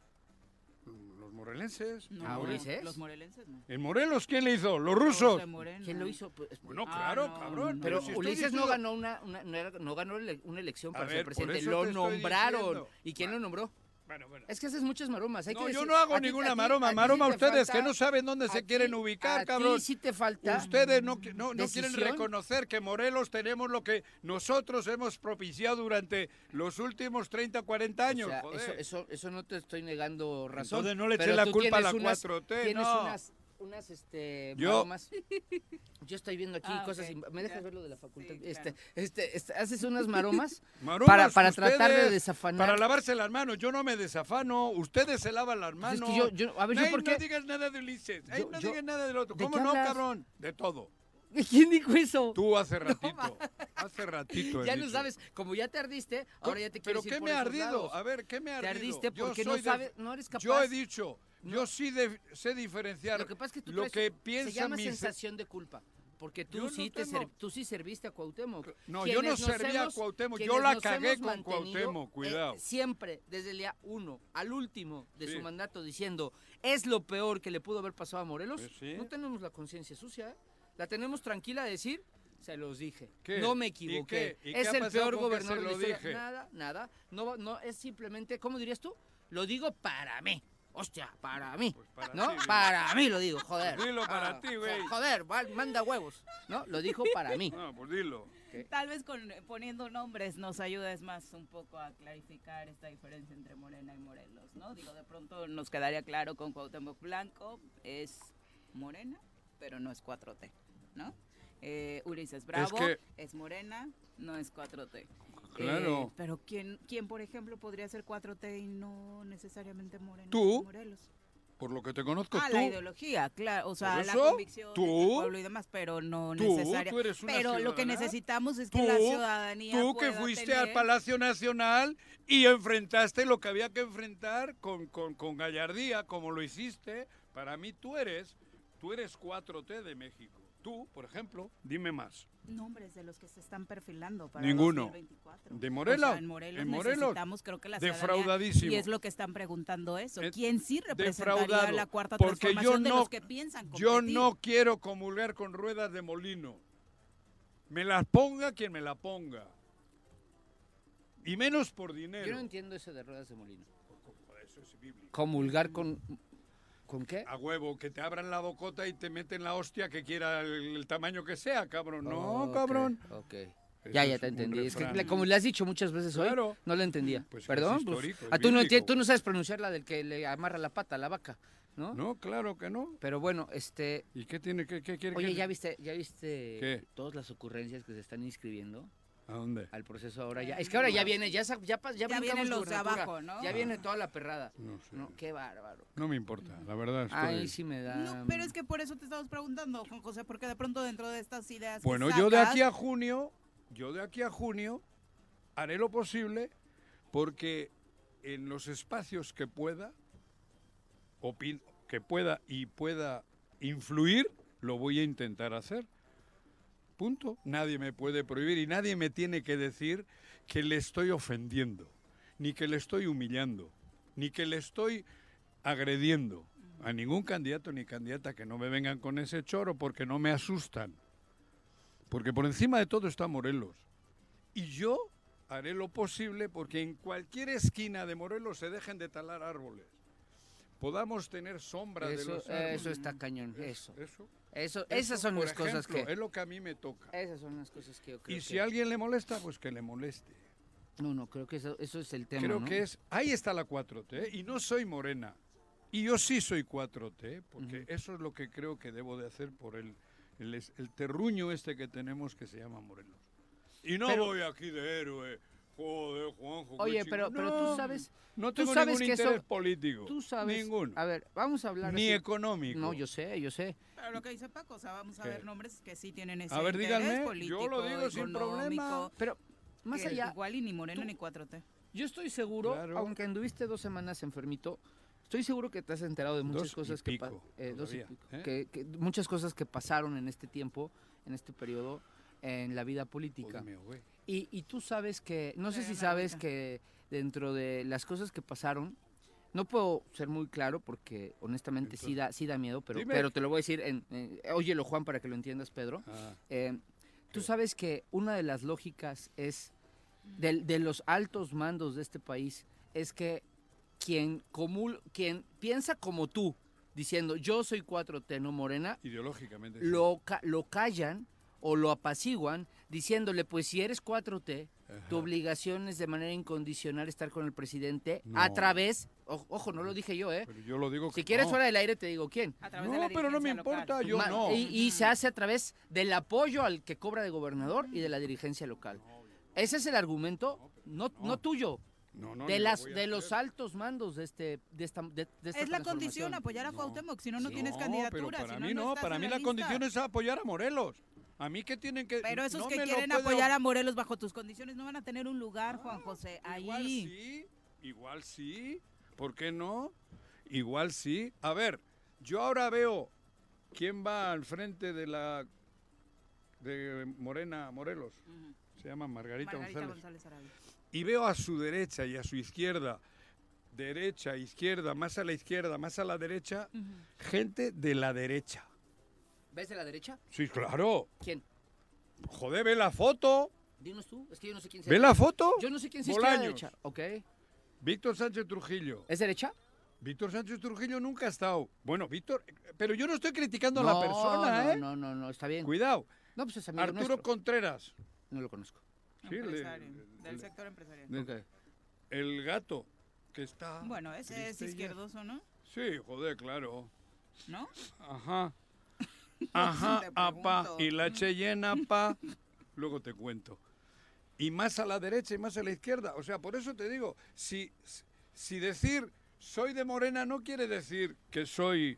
Los morelenses. No, ¿A No. Ulises? Los morelenses no. ¿En Morelos quién le hizo? Los rusos. ¿Quién lo hizo? Pues, Bueno, Ah, claro, no, cabrón. no. Pero si estoy Ulises no diciendo- ganó una, una- no, era- no ganó una elección para ver, ser por presidente, lo nombraron. diciendo. ¿Y quién lo nombró? Bueno, bueno. Es que haces muchas maromas. hay que No, yo decir- no hago a ninguna a ti- maroma. a Maroma te ustedes falta- que no saben dónde a se ti- quieren ubicar, a cabrón. ti sí te falta. Ustedes no, no, no quieren reconocer que Morelos tenemos lo que nosotros hemos propiciado durante los últimos 30, 40 O años. sea, joder. eso, eso, eso no te estoy negando razón. Entonces no le eché la culpa a la unas- 4T, Tienes no. unas, unas este, Yo- maromas. Yo estoy viendo aquí Ah, cosas. ok, y- ¿Me dejas ver lo de la facultad? Sí, este, claro. este, este, haces unas maromas Maromas, para, para tratar de desafanar. Para lavarse las manos. Yo no me desafano. Ustedes se lavan las Pues manos. es que yo- yo- a ver, ¿yo Ey, por qué? No digas nada de Ulises. Ey, Yo- no yo- digas nada del otro. ¿de ¿Cómo no, hablas? cabrón? De todo. ¿Quién dijo eso? Tú hace ratito. hace ratito. he ya no dicho. sabes, como ya te ardiste, ahora ya te ¿Pero quieres ir qué por me ha esos ardido? lados. A ver, ¿qué me ha Te ardido? ardiste Yo porque no sabes, no eres capaz. Yo he dicho, No. yo sí de- sé diferenciar Lo que pasa es que tú lo que se piensa llama mi... sensación de culpa. Porque tú Yo no sí te tengo- ser- tú sí serviste a Cuauhtémoc. No, yo no Quienes nos serví a hemos- Cuauhtémoc, yo la cagué hemos con Cuauhtémoc, eh, cuidado. siempre, desde el día uno al último de Sí. su mandato, diciendo, es lo peor que le pudo haber pasado a Morelos. Pues sí. No tenemos la conciencia sucia, ¿eh? La tenemos tranquila de decir, se los dije. ¿Qué? No me ¿Y equivoqué. qué? ¿Y qué es el peor gobernador se de la lo historia. dije? Nada, nada. No, no, es simplemente, ¿cómo dirías tú? Lo digo para mí. Hostia, para mí. Pues para ¿No? para mí lo digo, joder. Pues dilo para Ah, ti, güey. Joder, va- manda huevos. ¿No? Lo dijo para mí. No, pues dilo. Tal vez con poniendo nombres nos ayudes más un poco a clarificar esta diferencia entre Morena y Morelos, ¿no? Digo, de pronto nos quedaría claro con Cuauhtémoc Blanco es Morena, pero no es 4T, ¿no? Eh, Ulises Bravo que- es Morena, no es 4T. Claro. Eh, pero ¿quién, ¿quién, por ejemplo, podría ser 4T y no necesariamente Morena? Tú. Morelos. Por lo que te conozco, Ah, tú... la ideología, claro, o sea, ¿Por la convicción ¿Tú? del pueblo y demás, pero no tú eres una Pero lo que necesitamos es que la ciudadanía tú que fuiste tener- al Palacio Nacional y enfrentaste lo que había que enfrentar con, con, con gallardía, como lo hiciste, para mí tú eres, tú eres 4T de México. Tú, por ejemplo, dime más. nombres de los que se están perfilando para Ninguno. 2024. ¿De Morelos? O sea, en Morelos, En Morelos. necesitamos, creo que la Defraudadísimo. Y es lo que están preguntando eso. Eh, ¿Quién sí representaría defraudado, la cuarta porque yo transformación de no- los que piensan Yo competir? no quiero comulgar con ruedas de molino. Me las ponga quien me la ponga. Y menos por dinero. Yo no entiendo eso de ruedas de molino. Eso es bíblico. Comulgar con... ¿Con qué? A huevo, que te abran la bocota y te meten la hostia que quiera el, el tamaño que sea, cabrón. No, cabrón. Ok. Eso Ya, ya te entendí. Es que, como le has dicho muchas veces hoy, Claro. no lo entendía. Pues es Perdón. pues, ah, tú, no tú no sabes pronunciar la del que le amarra la pata a la vaca, ¿no? No, claro que no. Pero bueno, este... ¿Y qué tiene que qué quiere Oye, que- ¿ya viste, ya viste ¿Qué? todas las ocurrencias que se están inscribiendo ¿A dónde? al proceso ahora ya? Es que ahora ya viene, ya, ya, ya, Ya vienen los de abajo, ¿no? Ya viene toda la perrada. No sé. No, qué bárbaro. No me importa, la verdad estoy... Ahí sí me da... No, pero es que por eso te estamos preguntando, Juan José, porque de pronto dentro de estas ideas. que Bueno, yo de aquí a junio, yo de aquí a junio haré lo posible porque en los espacios que pueda, opin- que pueda y pueda influir, lo voy a intentar hacer. Punto. Nadie me puede prohibir y nadie me tiene que decir que le estoy ofendiendo, ni que le estoy humillando, ni que le estoy agrediendo a ningún candidato ni candidata que no me vengan con ese choro porque no me asustan. Porque por encima de todo está Morelos. Y yo haré lo posible porque en cualquier esquina de Morelos se dejen de talar árboles. Podamos tener sombra de Eso, los árboles. eso está cañón, eso. Eso. Eso, eso, esas son las cosas que... Es lo que a mí me toca. Esas son las cosas que yo creo Y si que... a alguien le molesta, pues que le moleste. No, no, creo que eso, eso es el tema, Creo ¿no? que es, ahí está la 4T, y no soy morena. Y yo sí soy 4T, porque eso es lo que creo que debo de hacer por el, el, terruño este que tenemos que se llama Morelos. Y no Pero- voy aquí de héroe. Joder, Juanjo. Oye, pero, pero tú sabes, No tú tengo sabes ningún que eso- interés político. tú sabes. Ninguno. A ver, vamos a hablar Ni así. económico. No, yo sé, yo sé. Pero lo que dice Paco, o sea, vamos a ¿Qué? ver nombres que sí tienen ese A ver, interés díganme, yo lo digo sin problema. Pero más allá, Igual y ni Moreno tú- ni 4T. yo estoy seguro, Claro. aunque anduviste dos semanas enfermito, estoy seguro que te has enterado de muchas Dos y cosas que, eh, dos y pico, ¿eh? que- que muchas cosas que pasaron en este tiempo, en este periodo, en la vida política. Y, y tú sabes que, no sé si sabes que dentro de las cosas que pasaron, no puedo ser muy claro porque honestamente sí da, sí da miedo, pero, Dime. pero te lo voy a decir, en, en- óyelo Juan para que lo entiendas Pedro. Ah, Eh, tú sabes que una de las lógicas es, del- de, los altos mandos de este país, es que quien, comul- quien piensa como tú, diciendo yo soy 4T, no Morena, ideológicamente. sí. lo, ca- lo callan o lo apaciguan diciéndole, pues si eres 4T, tu obligación es de manera incondicional estar con el presidente a No. través, o- ojo, no lo dije yo, ¿eh? Pero yo lo digo Si quieres no. fuera del aire te digo quién. A través de No, la pero no me local. importa, yo Ma- no. Y, y se hace a través del apoyo al que cobra de gobernador y de la dirigencia local. Ese es el argumento, no, no no. tuyo, No, no, de lo las de los altos mandos de este de esta, de, de esta Es la condición apoyar a No. Cuauhtémoc, si no, no Sí. tienes No, candidatura. pero para si mí no, para mí la condición es apoyar a Morelos. A mí que tienen que Pero esos no que quieren apoyar a Morelos bajo tus condiciones no van a tener un lugar, Juan José, Igual sí, igual sí. ¿Por qué no? Igual sí. A ver, yo ahora veo quién va al frente de la de Morena Morelos. Se llama Margarita, Margarita González. Y veo a su derecha y a su izquierda, derecha, izquierda, más a la izquierda, más a la derecha, gente de la derecha. ¿Ves de la derecha? Sí, claro. ¿Quién? Joder, ve la foto. Dinos tú, es que yo no sé quién sea. ¿Ve la foto? Yo no sé quién Bolaños. derecha. Ok. Víctor Sánchez Trujillo. ¿Es derecha? Víctor Sánchez Trujillo nunca ha estado. Bueno, Víctor, pero yo no estoy criticando a la persona, no, ¿eh? No, no, no, está bien. Cuidado. No, pues es amigo Arturo nuestro. Contreras. No lo conozco. Sí, le- Empresario, le- del le- sector empresarial. El gato, que está. Bueno, ese es izquierdoso, ¿no? Sí, joder, claro. ¿No? Ajá. Ajá, apa. pregunto. Y la Cheyenne, pa. Luego te cuento. Y más a la derecha y más a la izquierda. O sea, por eso te digo, si, si decir soy de Morena no quiere decir que soy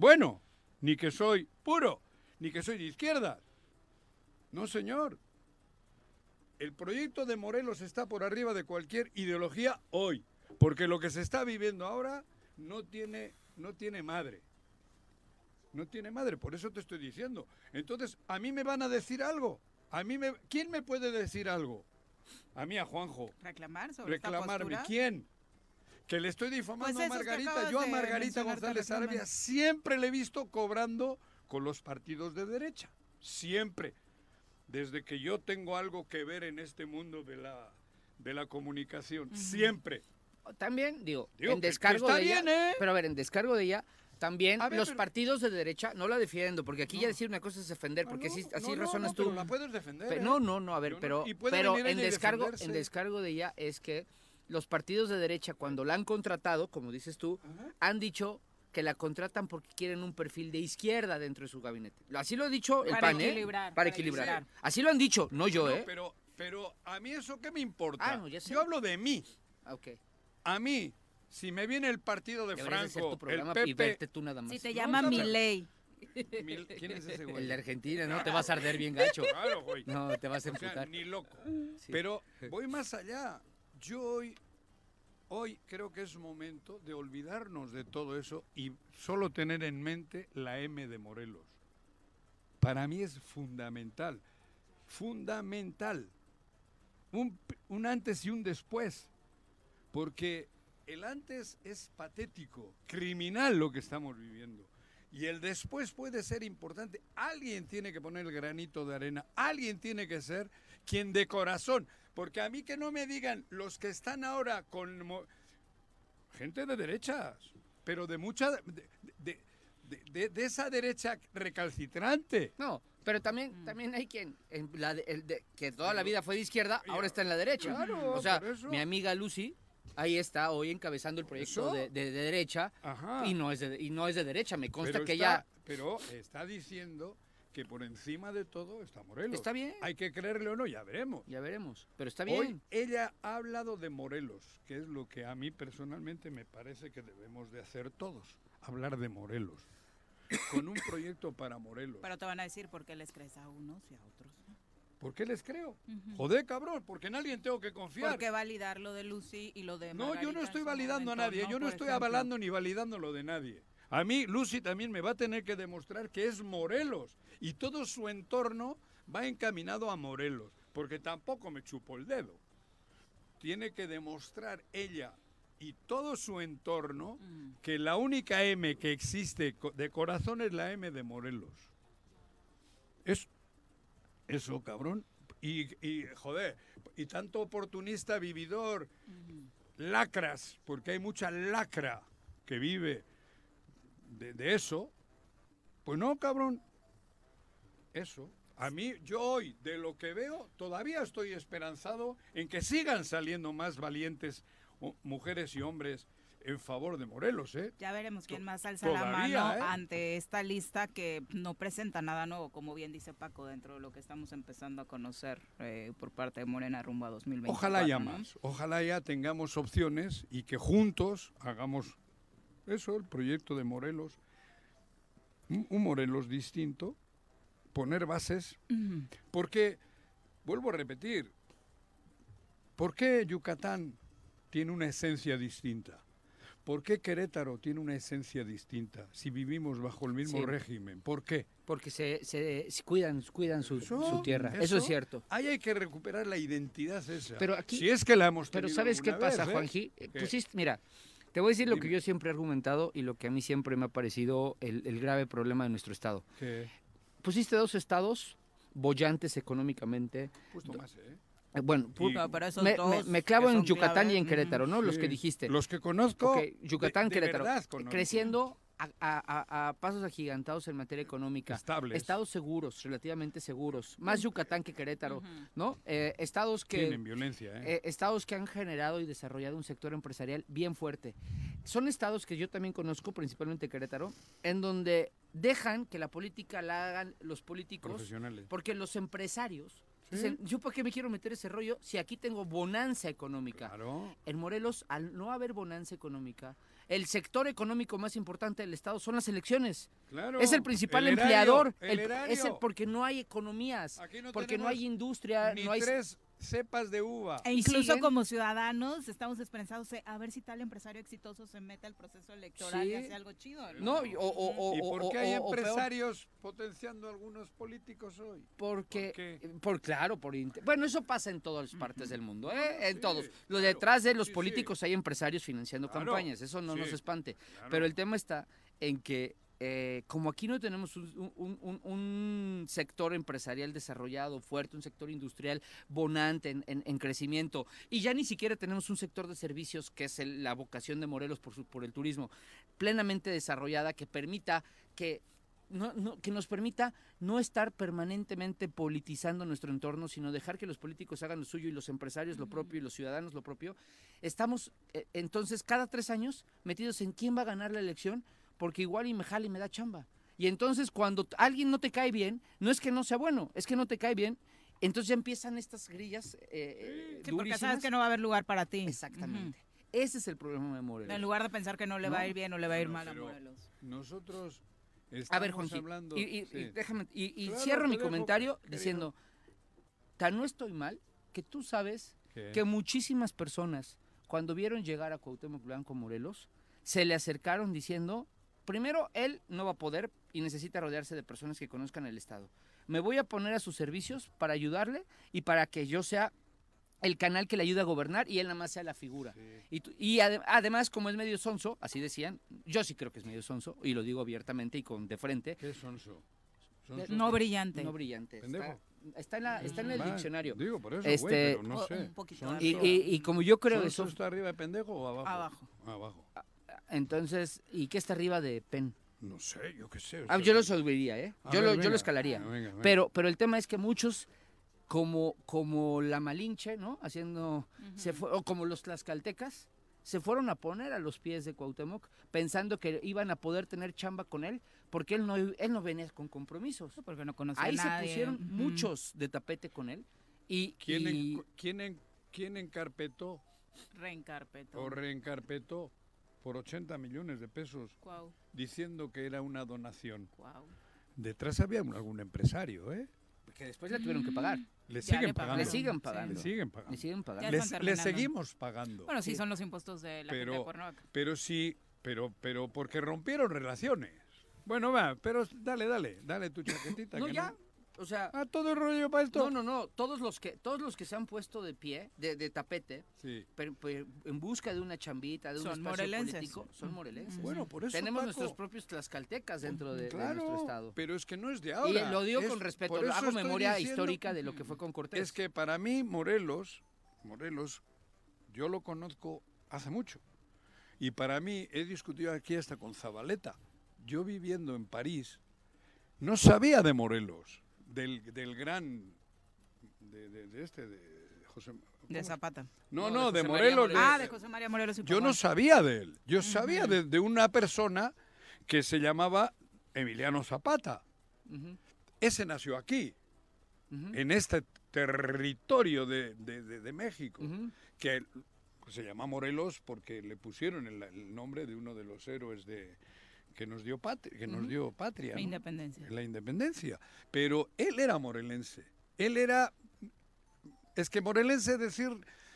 bueno, ni que soy puro, ni que soy de izquierda. No, señor. El proyecto de Morelos está por arriba de cualquier ideología hoy, porque lo que se está viviendo ahora no tiene, no tiene madre. No tiene madre, por eso te estoy diciendo. Entonces, a mí me van a decir algo. A mí me, ¿Quién me puede decir algo? A mí, a Juanjo. Reclamar sobre esta Reclamarme. postura. ¿Quién? Que le estoy difamando Pues a Margarita. Yo a Margarita González. Arabia siempre le he visto cobrando con los partidos de derecha. Siempre. Desde que yo tengo algo que ver en este mundo de la, de la comunicación. Siempre. También, digo, Digo, en que- que descargo está de ella. ¿eh? Pero a ver, en descargo de ella, también ver, los pero- partidos de derecha, no la defiendo, porque aquí ya decir una cosa es defender, porque Ah, así, no, así no, razonas no, tú. pero la puedes defender. Pe- ¿eh? No, no, no, a ver, pero, y puede pero en descargo, en descargo de ella es que los partidos de derecha, cuando la han contratado, como dices tú, Ajá. han dicho que la contratan porque quieren un perfil de izquierda dentro de su gabinete. Así lo ha dicho el Para PAN, ¿eh? equilibrar, Para para equilibrar. equilibrar. Así lo han dicho, no yo, No, ¿eh? pero, pero a mí eso qué me importa. Ah, no, ya sé. Yo hablo de mí. Ah, Ok. A mí, si me viene el partido de Deberías Franco, tu el programa y verte tú nada más. Si te llama no, mi pero- ley. Mil- ¿quién es ese güey? El de Argentina, ¿no? Te vas a arder bien gacho. Claro, güey. No, te vas a O sea, ni loco. Sí. Pero voy más allá. Yo hoy, hoy creo que es momento de olvidarnos de todo eso y solo tener en mente la M de Morelos. Para mí es fundamental. Fundamental. Un, un antes y un después. Porque el antes es patético, criminal lo que estamos viviendo. Y el después puede ser importante. Alguien tiene que poner el granito de arena. Alguien tiene que ser quien de corazón. Porque a mí que no me digan los que están ahora con... Gente de derechas, pero de mucha... de- de- de- de- de esa derecha recalcitrante. No, pero también, Mm. también hay quien, en la de- el de- que toda la vida fue de izquierda, ahora está en la derecha. Claro, o sea, por eso. mi amiga Lucy, ahí está hoy encabezando el proyecto de, de- de derecha Ajá. y no es de, y no es de derecha. Me consta pero que está, ella... Pero está diciendo que por encima de todo está Morelos. Está bien. Hay que creerle o no, ya veremos. Ya veremos. Pero está Hoy bien. ella ha hablado de Morelos, que es lo que a mí personalmente me parece que debemos de hacer todos, hablar de Morelos, con un proyecto para Morelos. Pero te van a decir por qué les crees a unos y a otros. ¿Por qué les creo? Ujú. Joder, cabrón, porque en alguien tengo que confiar. ¿Por qué validar lo de Lucy y lo de No, yo Margarita no estoy validando a nadie, yo no estoy ejemplo. avalando ni validando lo de nadie. A mí, Lucy también me va a tener que demostrar que es Morelos y todo su entorno va encaminado a Morelos, porque tampoco me chupo el dedo. Tiene que demostrar ella y todo su entorno Mm. que la única M que existe de corazón es la M de Morelos. Es eso, cabrón. Y, y, joder, y tanto oportunista vividor, lacras, porque hay mucha lacra que vive de, eso. Pues no, cabrón. Eso. A mí, yo hoy, de lo que veo, todavía estoy esperanzado en que sigan saliendo más valientes mujeres y hombres en favor de Morelos, ¿eh? Ya veremos quién más alza la mano ¿eh? ante esta lista que no presenta nada nuevo, como bien dice Paco, dentro de lo que estamos empezando a conocer eh, por parte de Morena rumbo a 2024. Ojalá ¿no? más, ojalá ya tengamos opciones y que juntos hagamos eso, el proyecto de Morelos, un, un Morelos distinto, poner bases, Ujú. porque, vuelvo a repetir, ¿por qué Yucatán tiene una esencia distinta? ¿Por qué Querétaro tiene una esencia distinta si vivimos bajo el mismo Sí. régimen? ¿Por qué? Porque se, se- se cuidan, cuidan su, Eso, su tierra. Eso, eso. es cierto. Ahí hay que recuperar la identidad esa. Pero aquí- si es que la hemos Pero tenido ¿sabes qué vez, pasa, ¿eh? Juanji? ¿Qué? Pusiste, mira, te voy a decir lo que yo siempre he argumentado y lo que a mí siempre me ha parecido el, el grave problema de nuestro estado. Que Pusiste dos estados bollantes económicamente. justo más, ¿eh? Bueno, pu- Y- No, pero esos me, dos me- me clavo en Yucatán clave, y en. Querétaro, ¿no? Los que dijiste. Los que conozco. Yucatán, de Querétaro. conozco. Creciendo a, a- a- a pasos agigantados en materia económica. Estables. Estados seguros, relativamente seguros. Más Yucatán que Querétaro. ¿no? Eh, estados que... Tienen violencia, ¿eh? eh, estados que han generado y desarrollado un sector empresarial bien fuerte. Son estados que yo también conozco, principalmente Querétaro, en donde dejan que la política la hagan los políticos, Profesionales. porque los empresarios Sí. dicen, ¿yo para qué me quiero meter ese rollo si aquí tengo bonanza económica? Claro. En Morelos, al no haber bonanza económica, el sector económico más importante del estado son las elecciones. Claro. es el principal El erario, empleador, El, es el- porque no hay economías, no porque no hay industria, Ni no hay tres cepas de uva. E incluso siguen- como ciudadanos estamos esperanzados a ver si tal empresario exitoso se mete al proceso electoral y hace algo chido. ¿no? No, y- o, o- o- ¿Y por o- qué hay o- o peor, empresarios potenciando a algunos políticos hoy? porque, ¿Por eh, por claro, por bueno, eso pasa en todas las partes del mundo, ¿eh? en sí, todos. Lo claro. detrás de los Sí, sí. políticos hay empresarios financiando Claro, campañas, eso no nos espante. Claro. Pero el tema está en que eh, como aquí no tenemos un, un- un- un sector empresarial desarrollado, fuerte, un sector industrial bonante en, en- en crecimiento, y ya ni siquiera tenemos un sector de servicios, que es el- la vocación de Morelos por, su- por el turismo, plenamente desarrollada, que permita que... No, no- que nos permita no estar permanentemente politizando nuestro entorno, sino dejar que los políticos hagan lo suyo y los empresarios lo propio y los ciudadanos lo propio. Estamos eh, entonces cada tres años metidos en quién va a ganar la elección, porque igual y me jala y me da chamba. Y entonces cuando alguien no te cae bien, no es que no sea bueno, es que no te cae bien, entonces ya empiezan estas grillas eh, Sí, porque sabes durísimas. que no va a haber lugar para ti. Exactamente. Ese es el problema de. Morelos. En lugar de pensar que no le va a ir bien o le va a ir no, mal a Morelos. Nosotros estamos A ver, Juanji, hablando... y, y- sí. y déjame, y, y Claro, cierro mi comentario querido. diciendo, tan no estoy mal que tú sabes ¿Qué? que muchísimas personas, cuando vieron llegar a Cuauhtémoc Blanco Morelos, se le acercaron diciendo, primero, él no va a poder y necesita rodearse de personas que conozcan el Estado. Me voy a poner a sus servicios para ayudarle y para que yo sea el canal que le ayude a gobernar y él nada más sea la figura. Sí. Y, tú- y ade- además, como es medio sonso, así decían, yo sí creo que es medio sonso, y lo digo abiertamente y con de frente, ¿Qué es sonso? Sonso. No brillante. no brillante. Está, en, la- está en el diccionario. Digo, por eso, Este- güey, pero no sé. un poquito Sonso- Y, y- y como yo creo ¿Sonso eso, está arriba de pendejo o abajo? Abajo. Abajo. Entonces, ¿y qué está arriba de pen? No sé, yo qué sé. Ah, yo lo subiría, ¿eh? A Yo, ver, lo, yo lo escalaría. Venga, venga. Pero, pero el tema es que muchos, como, como la Malinche, ¿no? Haciendo, se fue, o como los tlaxcaltecas, se fueron a poner a los pies de Cuauhtémoc pensando que iban a poder tener chamba con él porque él no, él no venía con compromisos. Porque no conocía Ahí a se nadie. pusieron Ujú. muchos de tapete con él y, ¿Quién, y- en- quién, en- quién encarpetó Reencarpetó. o reencarpetó por 80 millones de pesos diciendo que era una donación? Detrás había un- algún empresario, ¿eh? que después le tuvieron que pagar. Le siguen le pagando. Le siguen Sí. pagando. Le siguen pagando. Le siguen pagando. Ya Les- le seguimos pagando. Bueno, sí, Sí. son los impuestos de la gente de pero, Cuernavaca. pero sí, pero, pero porque rompieron relaciones. Bueno, va, pero dale, dale, dale tu chaquetita. No, que ya. O sea, Ah, todo el rollo para esto. no, no, no. Todos los que, todos los que se han puesto de pie, de, de tapete, Sí. en busca de una chambita, de un Son espacio morelenses. político, son morelenses. Bueno, por eso. Tenemos Paco, nuestros propios tlaxcaltecas dentro de, nuestro estado. Pero es que no es de Y ahora. lo digo es- con respeto, hago memoria diciendo- histórica de lo que fue con Cortés. Es que para mí Morelos, Morelos, yo lo conozco hace mucho. Y para mí, he discutido aquí hasta con Zabaleta. Yo viviendo en París, no sabía de Morelos, del, del gran, de, de- de este, de José. ¿cómo De Zapata. No, No, no, de de José María Morelos. Morelos. Ah, de José María Morelos y Yo no sabía de él. Yo sabía de, de una persona que se llamaba Emiliano Zapata. Ese nació aquí, en este territorio de, de- de- de México, que se llama Morelos porque le pusieron el, el nombre de uno de los héroes de, que nos dio patria, que nos Ujú. dio patria, La ¿no? independencia. la independencia. Pero él era morelense. Él era. Es que morelense decir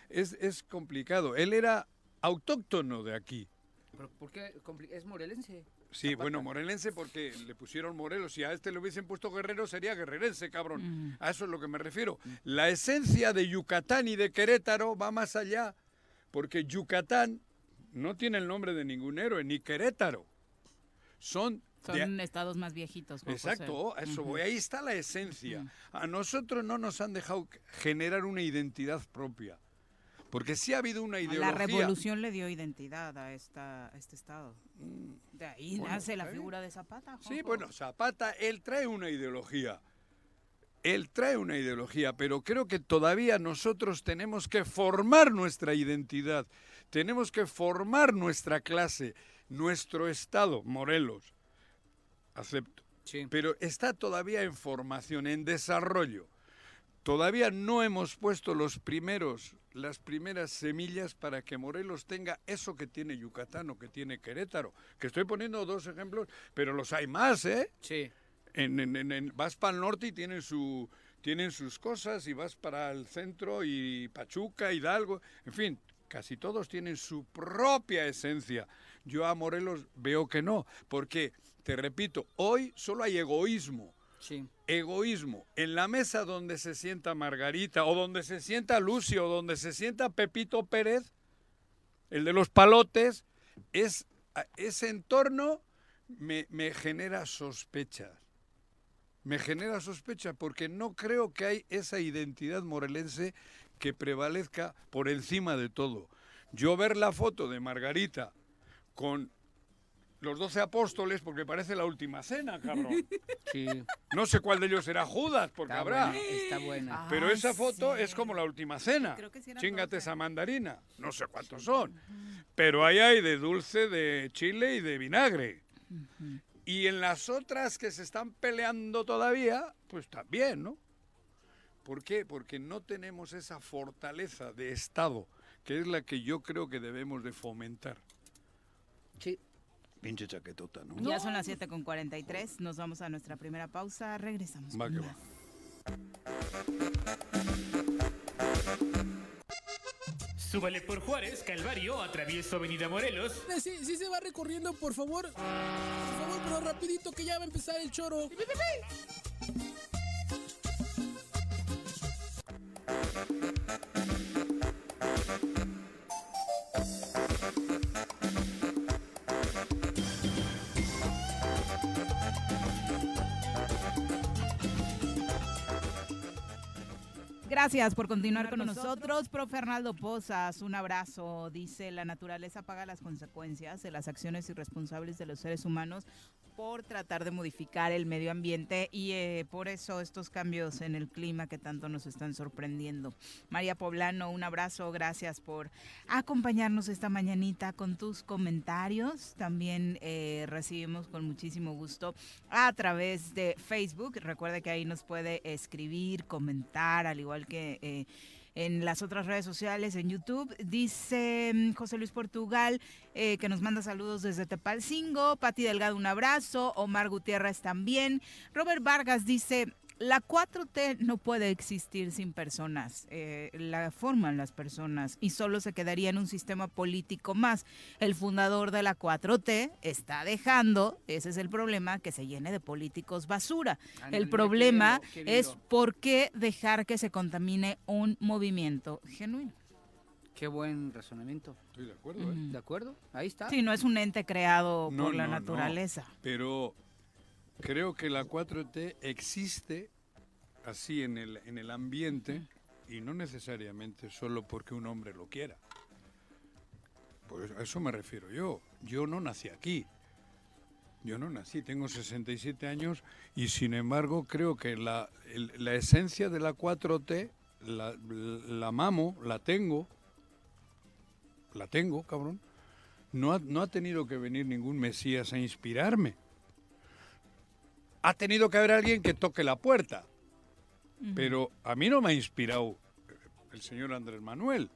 es, es complicado. Él era autóctono de aquí. Pero ¿por qué? Es morelense. Sí, Zapata. bueno, morelense porque le pusieron Morelos. Si a este le hubiesen puesto guerrero, sería guerrerense, cabrón. A eso es lo que me refiero. La esencia de Yucatán y de Querétaro va más allá. Porque Yucatán no tiene el nombre de ningún héroe, ni Querétaro. Son. de- Son estados más viejitos. Juan. Exacto, eso voy. Ahí está la esencia. A nosotros no nos han dejado generar una identidad propia. Porque sí ha habido una ideología. La revolución le dio identidad a, esta, a este estado. De ahí Mm. Bueno, nace la figura de Zapata. Sí, Juanjo. bueno, Zapata, él trae una ideología. Él trae una ideología, pero creo que todavía nosotros tenemos que formar nuestra identidad, tenemos que formar nuestra clase, nuestro estado, Morelos. Acepto. Sí. Pero está todavía en formación, en desarrollo. Todavía no hemos puesto los primeros, las primeras semillas para que Morelos tenga eso que tiene Yucatán o que tiene Querétaro. Que estoy poniendo dos ejemplos, pero los hay más, ¿eh? Sí. En, en- en- en- vas para el norte y tienen, su, tienen sus cosas, y vas para el centro y Pachuca, Hidalgo, en fin, casi todos tienen su propia esencia. Yo a Morelos veo que no, porque, te repito, hoy solo hay egoísmo Sí. egoísmo. En la mesa donde se sienta Margarita, o donde se sienta Lucio, o donde se sienta Pepito Pérez, el de los palotes, es, ese entorno me, me genera sospechas. Me genera sospecha porque no creo que hay esa identidad morelense que prevalezca por encima de todo. Yo ver la foto de Margarita con los doce apóstoles, porque parece la última cena, cabrón. Sí. No sé cuál de ellos será Judas, porque Está habrá. buena, está buena. Pero Ay, esa foto sí. es como la última cena. Creo que sí eran Chingate 12. esa mandarina. No sé cuántos son. Pero ahí hay de dulce, de chile y de vinagre. Y en las otras que se están peleando todavía, pues también, ¿no? ¿Por qué? Porque no tenemos esa fortaleza de Estado, que es la que yo creo que debemos de fomentar. Sí. Pinche chaquetota, ¿no? Ya son las 7 con 43. Nos vamos a nuestra primera pausa. Regresamos. Va que. Súbale por Juárez, Calvario, atravieso Avenida Morelos. Eh, Sí, sí se va recorriendo, por favor. Por favor, pero rapidito que ya va a empezar el choro. Gracias por continuar con nosotros. Profe Arnaldo Pozas, un abrazo. Dice, la naturaleza paga las consecuencias de las acciones irresponsables de los seres humanos. Por tratar de modificar el medio ambiente y eh, por eso estos cambios en el clima que tanto nos están sorprendiendo. María Poblano, un abrazo, gracias por acompañarnos esta mañanita con tus comentarios. También eh, recibimos con muchísimo gusto a través de Facebook. Recuerde que ahí nos puede escribir, comentar, al igual que... Eh, en las otras redes sociales, en YouTube. Dice mm, José Luis Portugal eh, que nos manda saludos desde Tepalcingo. Pati Delgado, un abrazo. Omar Gutiérrez también. Robert Vargas dice, la 4T no puede existir sin personas, eh, la forman las personas y solo se quedaría en un sistema político más. El fundador de la 4T está dejando, ese es el problema, que se llene de políticos basura. el problema es por qué dejar que se contamine un movimiento genuino. Qué buen razonamiento. Estoy de acuerdo, ¿eh? ¿De acuerdo? Ahí está. Sí, no es un ente creado por la naturaleza. Pero creo que la 4T existe así en el, en el ambiente y no necesariamente solo porque un hombre lo quiera. Pues a eso me refiero yo. Yo no nací aquí. Yo no nací, tengo 67 años y sin embargo creo que la, la esencia de la 4T la, la mamo, la tengo, la tengo, cabrón. No ha, no ha tenido que venir ningún Mesías a inspirarme ha tenido que haber alguien que toque la puerta. Pero a mí no me ha inspirado el señor Andrés Manuel.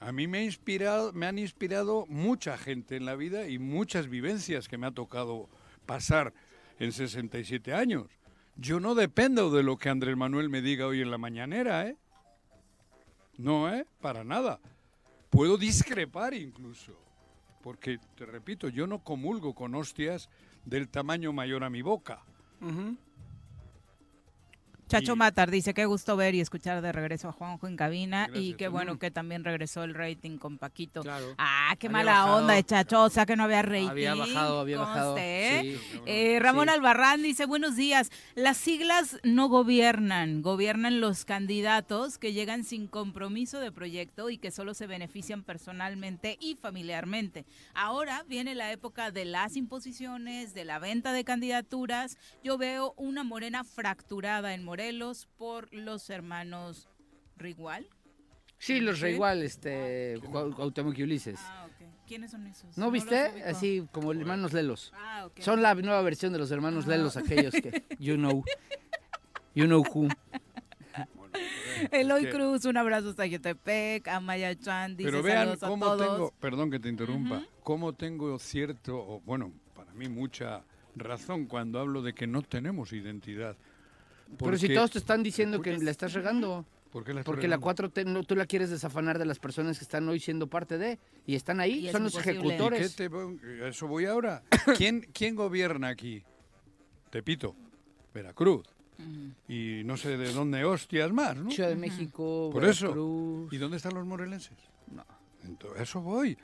A mí me, ha inspirado, me han inspirado mucha gente en la vida y muchas vivencias que me ha tocado pasar en 67 años. Yo no dependo de lo que Andrés Manuel me diga hoy en la mañanera, ¿eh? No, ¿eh? Para nada. Puedo discrepar incluso. Porque, te repito, yo no comulgo con hostias del tamaño mayor a mi boca. Chacho Matar dice, qué gusto ver y escuchar de regreso a Juanjo en cabina y qué bueno que también regresó el rating con Paquito. Ah, qué mala onda de Chacho, o sea que no había rating. Había bajado, había bajado. Eh, Ramón Albarrán dice, buenos días, las siglas no gobiernan, gobiernan los candidatos que llegan sin compromiso de proyecto y que solo se benefician personalmente y familiarmente. Ahora viene la época de las imposiciones, de la venta de candidaturas. Yo veo una morena fracturada en Morena Morelos por los hermanos Rigual. Sí, los Rigual, este, Cuauhtémoc y Ulises. Ah, ok. ¿Quiénes son esos? ¿No, viste? Así como hermanos Lelos. Ah, ok. Son la nueva versión de los hermanos Lelos, aquellos que, you know, you know who. Eloy Cruz, un abrazo hasta Yotepec, a Maya Chan, dice Pero vean cómo tengo, perdón que te interrumpa, cómo tengo cierto, bueno, para mí mucha razón cuando hablo de que no tenemos identidad. Pero si todos te están diciendo que la estás regando. ¿Por qué la Porque la 4T no, tú la quieres desafanar de las personas que están hoy siendo parte de y están ahí, son los ejecutores. eso voy ahora. ¿Quién, ¿Quién gobierna aquí? Tepito, Veracruz. Y no sé de dónde hostias más, ¿no? Ciudad de México, Por eso. ¿Y dónde están los morelenses? No. Entonces, eso voy.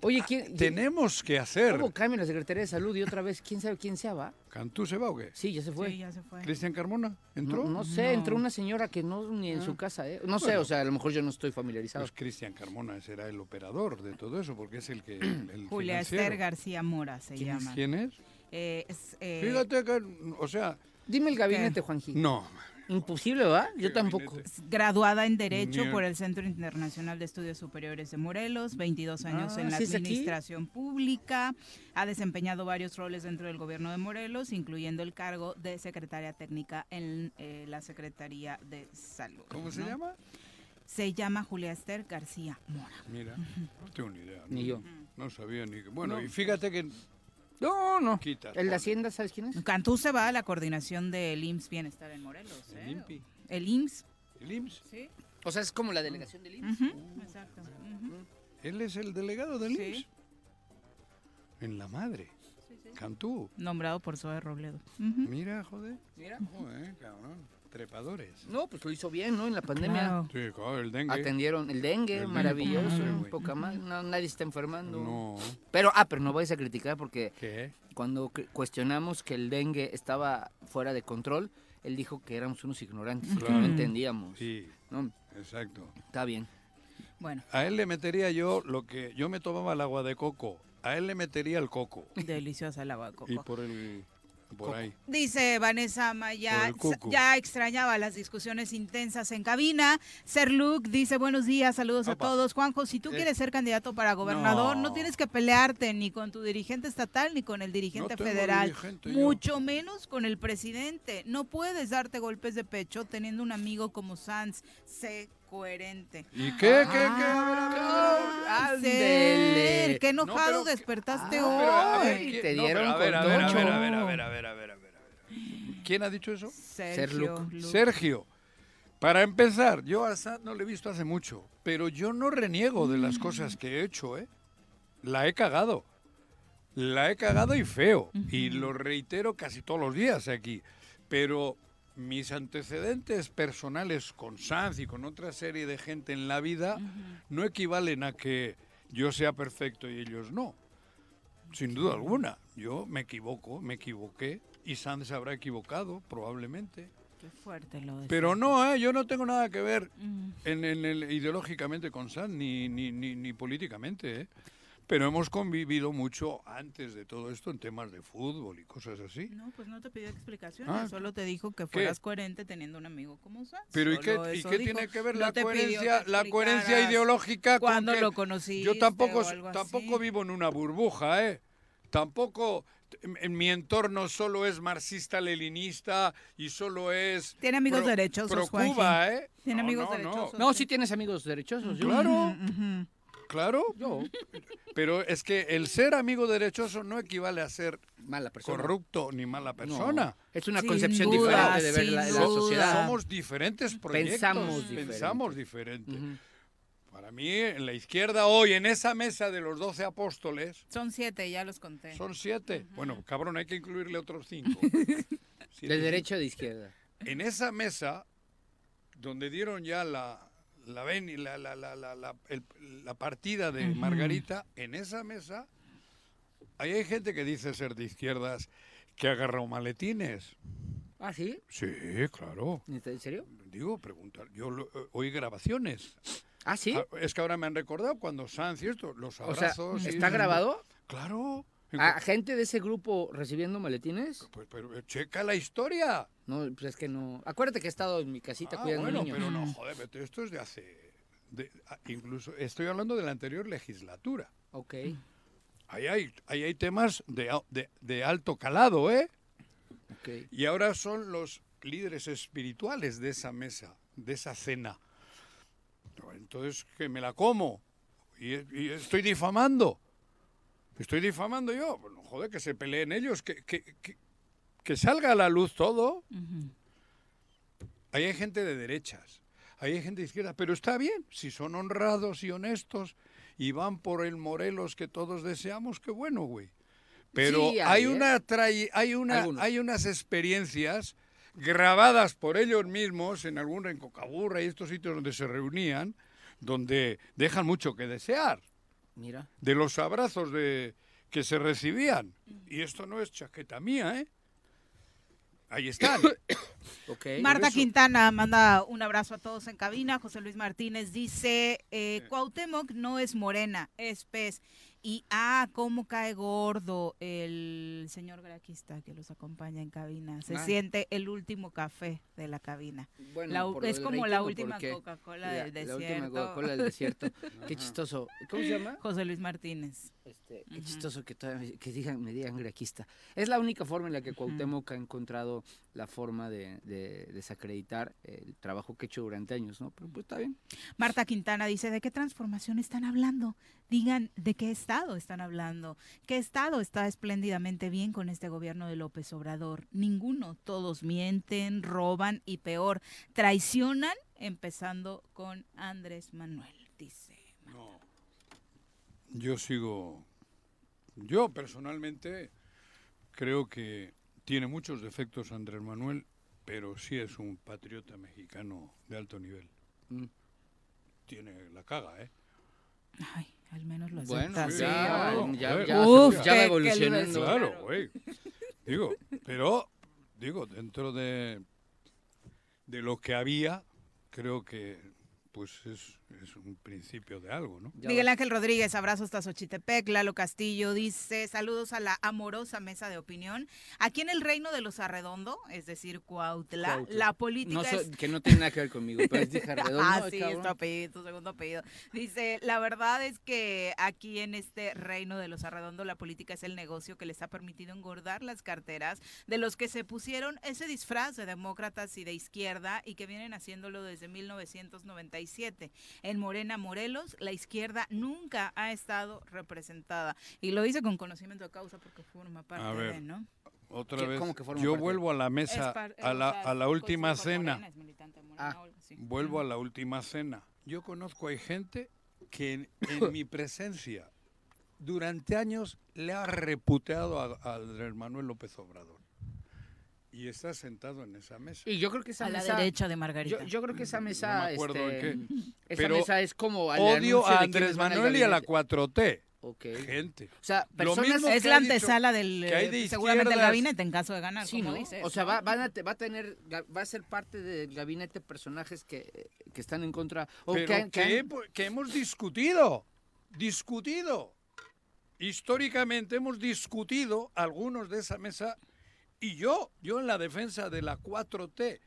Oye, ¿quién, tenemos que hacer. ¿Cómo cambia la Secretaría de Salud y otra vez quién sabe quién se va? ¿Cantú se va o qué? Sí, ya se fue. Sí, ya se fue. ¿Cristian Carmona entró? No, sé, entró una señora que no ni en su ah. casa, ¿eh? No sé, o sea, a lo mejor yo no estoy familiarizado. Pues Cristian Carmona será el operador de todo eso, porque es el que. El Julia Esther García Mora se llama. ¿Quién es? Eh, es eh, Fíjate que, o sea. Dime el gabinete, Juanji. No, Imposible, ¿verdad? Yo tampoco. Graduada en Derecho por el Centro Internacional de Estudios Superiores de Morelos, 22 años ah, en la administración pública. Ha desempeñado varios roles dentro del gobierno de Morelos, incluyendo el cargo de secretaria técnica en eh, la Secretaría de Salud. ¿Cómo se llama? Se llama Julia Esther García Mora. Mira, no tengo ni idea. Ni yo. No sabía ni que. Bueno, y fíjate que no, no. el de Hacienda, ¿sabes quién es? Cantú se va a la coordinación del IMSS Bienestar en Morelos. ¿El ¿eh? El IMSS. ¿El IMSS? Sí. O sea, es como la delegación del IMSS. Exacto. Él es el delegado del IMSS. En la madre. Cantú. Nombrado por Zoe Robledo. Mira, joder. Mira. Joder, cabrón trepadores. No, pues lo hizo bien, ¿no? En la pandemia. Sí, claro, el dengue. Atendieron el dengue, maravilloso, poca más, nadie está enfermando. No. Pero, ah, pero no vais a criticar porque ¿Qué? cuando cuestionamos que el dengue estaba fuera de control, él dijo que éramos unos ignorantes, que no entendíamos. Sí, ¿no? exacto. Está bien. Bueno. A él le metería yo lo que yo me tomaba el agua de coco a él le metería el coco. Deliciosa el agua de coco. Y por el. Por ahí. Dice Vanessa Maya, ya extrañaba las discusiones intensas en cabina. Ser Luke dice buenos días, saludos a todos. Juanjo, si tú Eh. quieres ser candidato para gobernador, no. No. tienes que pelearte ni con tu dirigente estatal ni con el dirigente federal, dirigente yo. mucho menos con el presidente. No puedes darte golpes de pecho teniendo un amigo como Sanz. Sé coherente. ¿Y qué? ¿Qué? ¿Qué? Ah. Ser, qué enojado pero- despertaste Ah, hoy. pero a ver, ¿quién- te no, dieron pero a ver, con a ver, a ver, a ver, a ver, a ver, a ver. ¿Quién ha dicho eso? Sergio, Luke. Luke. Sergio. Para empezar, yo a Assad no le he visto hace mucho, pero yo no reniego de las cosas que he hecho, ¿eh? La he cagado. La he cagado y feo. Y lo reitero casi todos los días aquí. Pero mis antecedentes personales con Sanz y con otra serie de gente en la vida no equivalen a que yo sea perfecto y ellos no. Sin duda alguna. Yo me equivoco, me equivoqué y Sanz se habrá equivocado, probablemente. Qué fuerte lo de Pero no, ¿eh? yo no tengo nada que ver Mm. en, en el, ideológicamente con Sanz, ni, ni, ni, ni políticamente. ¿eh? Pero hemos convivido mucho antes de todo esto en temas de fútbol y cosas así. No, pues no te pidió explicaciones, Ah, solo te dijo que fueras coherente teniendo un amigo como Sanz. Pero ¿y qué, y qué dijo. tiene que ver No la coherencia, la coherencia ideológica con cuándo que lo conociste yo tampoco, tampoco vivo en una burbuja, ¿eh? Tampoco en, en mi entorno solo es marxista-leninista y solo es Tiene amigos pro- derechosos, pro. Cuba, ¿eh? Tiene No, amigos no, no. derechosos. No, sí tienes amigos derechosos. yo- Claro. Ujú. Claro. Yo, Pero es que el ser amigo derechoso no equivale a ser mala persona. corrupto ni mala No, persona. es una Sin concepción duda, diferente de ver la, sociedad. Somos diferentes proyectos. Pensamos diferente. Pensamos diferente. Para mí, en la izquierda hoy, en esa mesa de los doce apóstoles, Son siete, ya los conté. son siete. Bueno, cabrón, hay que incluirle otros cinco. De derecha o de izquierda. en esa mesa, donde dieron ya la, la, ven- la, la, la, la, la- el- la partida de Margarita, en esa mesa, ahí hay gente que dice ser de izquierdas, que ha agarrado maletines. ¿Ah, sí? Sí, claro. ¿En serio? Digo, preguntar. Yo lo- eh, oí grabaciones. ¿Ah, sí? Ah, es que ahora me han recordado cuando Sanz y esto, los o sea, abrazos. y- ¿está grabado? Claro. ¿A gente de ese grupo recibiendo maletines? Pues, pero eh, checa la historia. No, pues es que no. Acuérdate que he estado en mi casita Ah, cuidando bueno, niños. pero no, joder, pero esto es de hace... de- ah, incluso estoy hablando de la anterior legislatura. Ok. Ahí hay, ahí hay temas de, de- de alto calado, ¿eh? ok. Y ahora son los líderes espirituales de esa mesa, de esa cena. Entonces, que me la como. Y, y estoy difamando. Estoy difamando yo. Bueno, joder, que se peleen ellos, que, que, que, que salga a la luz todo. Ahí hay gente de derechas, ahí hay gente de izquierda, pero está bien, si son honrados y honestos y van por el Morelos que todos deseamos, qué bueno, güey. Pero Sí, hay, una hay, una, Algunos. hay unas experiencias grabadas por ellos mismos en algún en Cocaburra y estos sitios donde se reunían, donde dejan mucho que desear Mira. de los abrazos de, que se recibían. Y esto no es chaqueta mía, ¿eh? Ahí están. Marta Quintana manda un abrazo a todos en cabina. José Luis Martínez dice, eh, Cuauhtémoc no es morena, es pez. Y, ah, cómo cae gordo el señor graquista que los acompaña en cabina. Se Ah. siente el último café de la cabina. Bueno, La- es como la rating, ¿o última? Coca-Cola La- del La desierto. última Coca-Cola del desierto. Qué chistoso. ¿Cómo se llama? José Luis Martínez. Este, qué chistoso que, todavía que digan, me digan graquista. Es la única forma en la que Cuauhtémoc ha encontrado la forma de, de desacreditar el trabajo que he hecho durante años, ¿no? Pero pues está bien. Marta Quintana dice, ¿de qué transformación están hablando? Digan, ¿de qué estado están hablando? ¿Qué estado está espléndidamente bien con este gobierno de López Obrador? Ninguno. Todos mienten, roban y peor, traicionan, empezando con Andrés Manuel, dice. No. Yo sigo. Yo personalmente creo que tiene muchos defectos Andrés Manuel, pero sí es un patriota mexicano de alto nivel. Mm. Tiene la caga, ¿eh? Ay, al menos lo Bueno, acepta. sí, ya, claro, ay. ya, joder. ya, Uf, ya qué- va qué evolucionando. Claro, güey. Digo, pero, digo, dentro de, de lo que había, creo que pues es, es un principio de algo, ¿no? Miguel. Ángel Rodríguez, abrazo hasta Xochitepec. Lalo Castillo dice, saludos a la amorosa mesa de opinión. Aquí en el reino de los Arredondo, es decir, Cuautla, Cuautla. la política No so- es... que no tiene nada que ver conmigo, pero es dije redondo, ah, sí, cabrón. es tu apellido, tu segundo apellido. Dice, la verdad es que aquí en este reino de los Arredondo, la política es el negocio que les ha permitido engordar las carteras de los que se pusieron ese disfraz de demócratas y de izquierda y que vienen haciéndolo desde 1997. En Morena, Morelos, la izquierda nunca ha estado representada. Y lo dice con conocimiento de causa porque forma parte ver, de, ¿no? Otra ¿Qué- vez, cómo que forma yo parte? vuelvo a la mesa, Es par- a la, a última cena. Morena, Morena Ah. Vuelvo a la última cena. Yo conozco hay gente que en, en mi presencia durante años le ha reputeado a, a Andrés Manuel López Obrador. Y está sentado en esa mesa. Y yo creo que esa A la mesa... derecha de Margarita. Yo, yo creo que esa mesa, me acuerdo este, en esa Pero mesa es como al Odio a Andrés Manuel y a la gabinete. 4T. Ok. Gente. O sea, Lo personas... mismo es la antesala del que hay de eh, seguramente el izquierdas. gabinete en caso de ganar, Sí, como ¿no? dices, O sea, ¿no? va, van a, te- va a tener, va a ser parte del gabinete personajes que, que están en contra. O Pero que, han- que que, han- he- que hemos discutido. Discutido. Históricamente hemos discutido algunos de esa mesa y yo, yo en la defensa de la 4T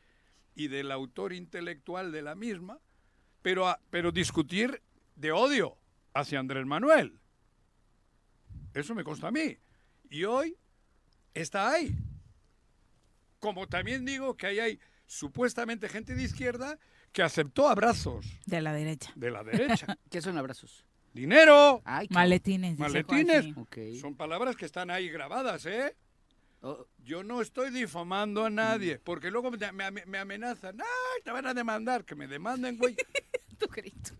y del autor intelectual de la misma, pero, a- pero discutir de odio hacia Andrés Manuel. Eso me consta a mí. Y hoy está ahí. Como también digo que ahí hay supuestamente gente de izquierda que aceptó abrazos de la derecha. de la derecha. ¿Qué son abrazos? Dinero, Ay, qué- Maletines. dice maletines. Son palabras que están ahí grabadas, ¿eh? Oh, Yo no estoy difamando a nadie, porque luego me, me- me amenazan. ¡Ay, te van a demandar! Que me demanden, güey. Tu grito.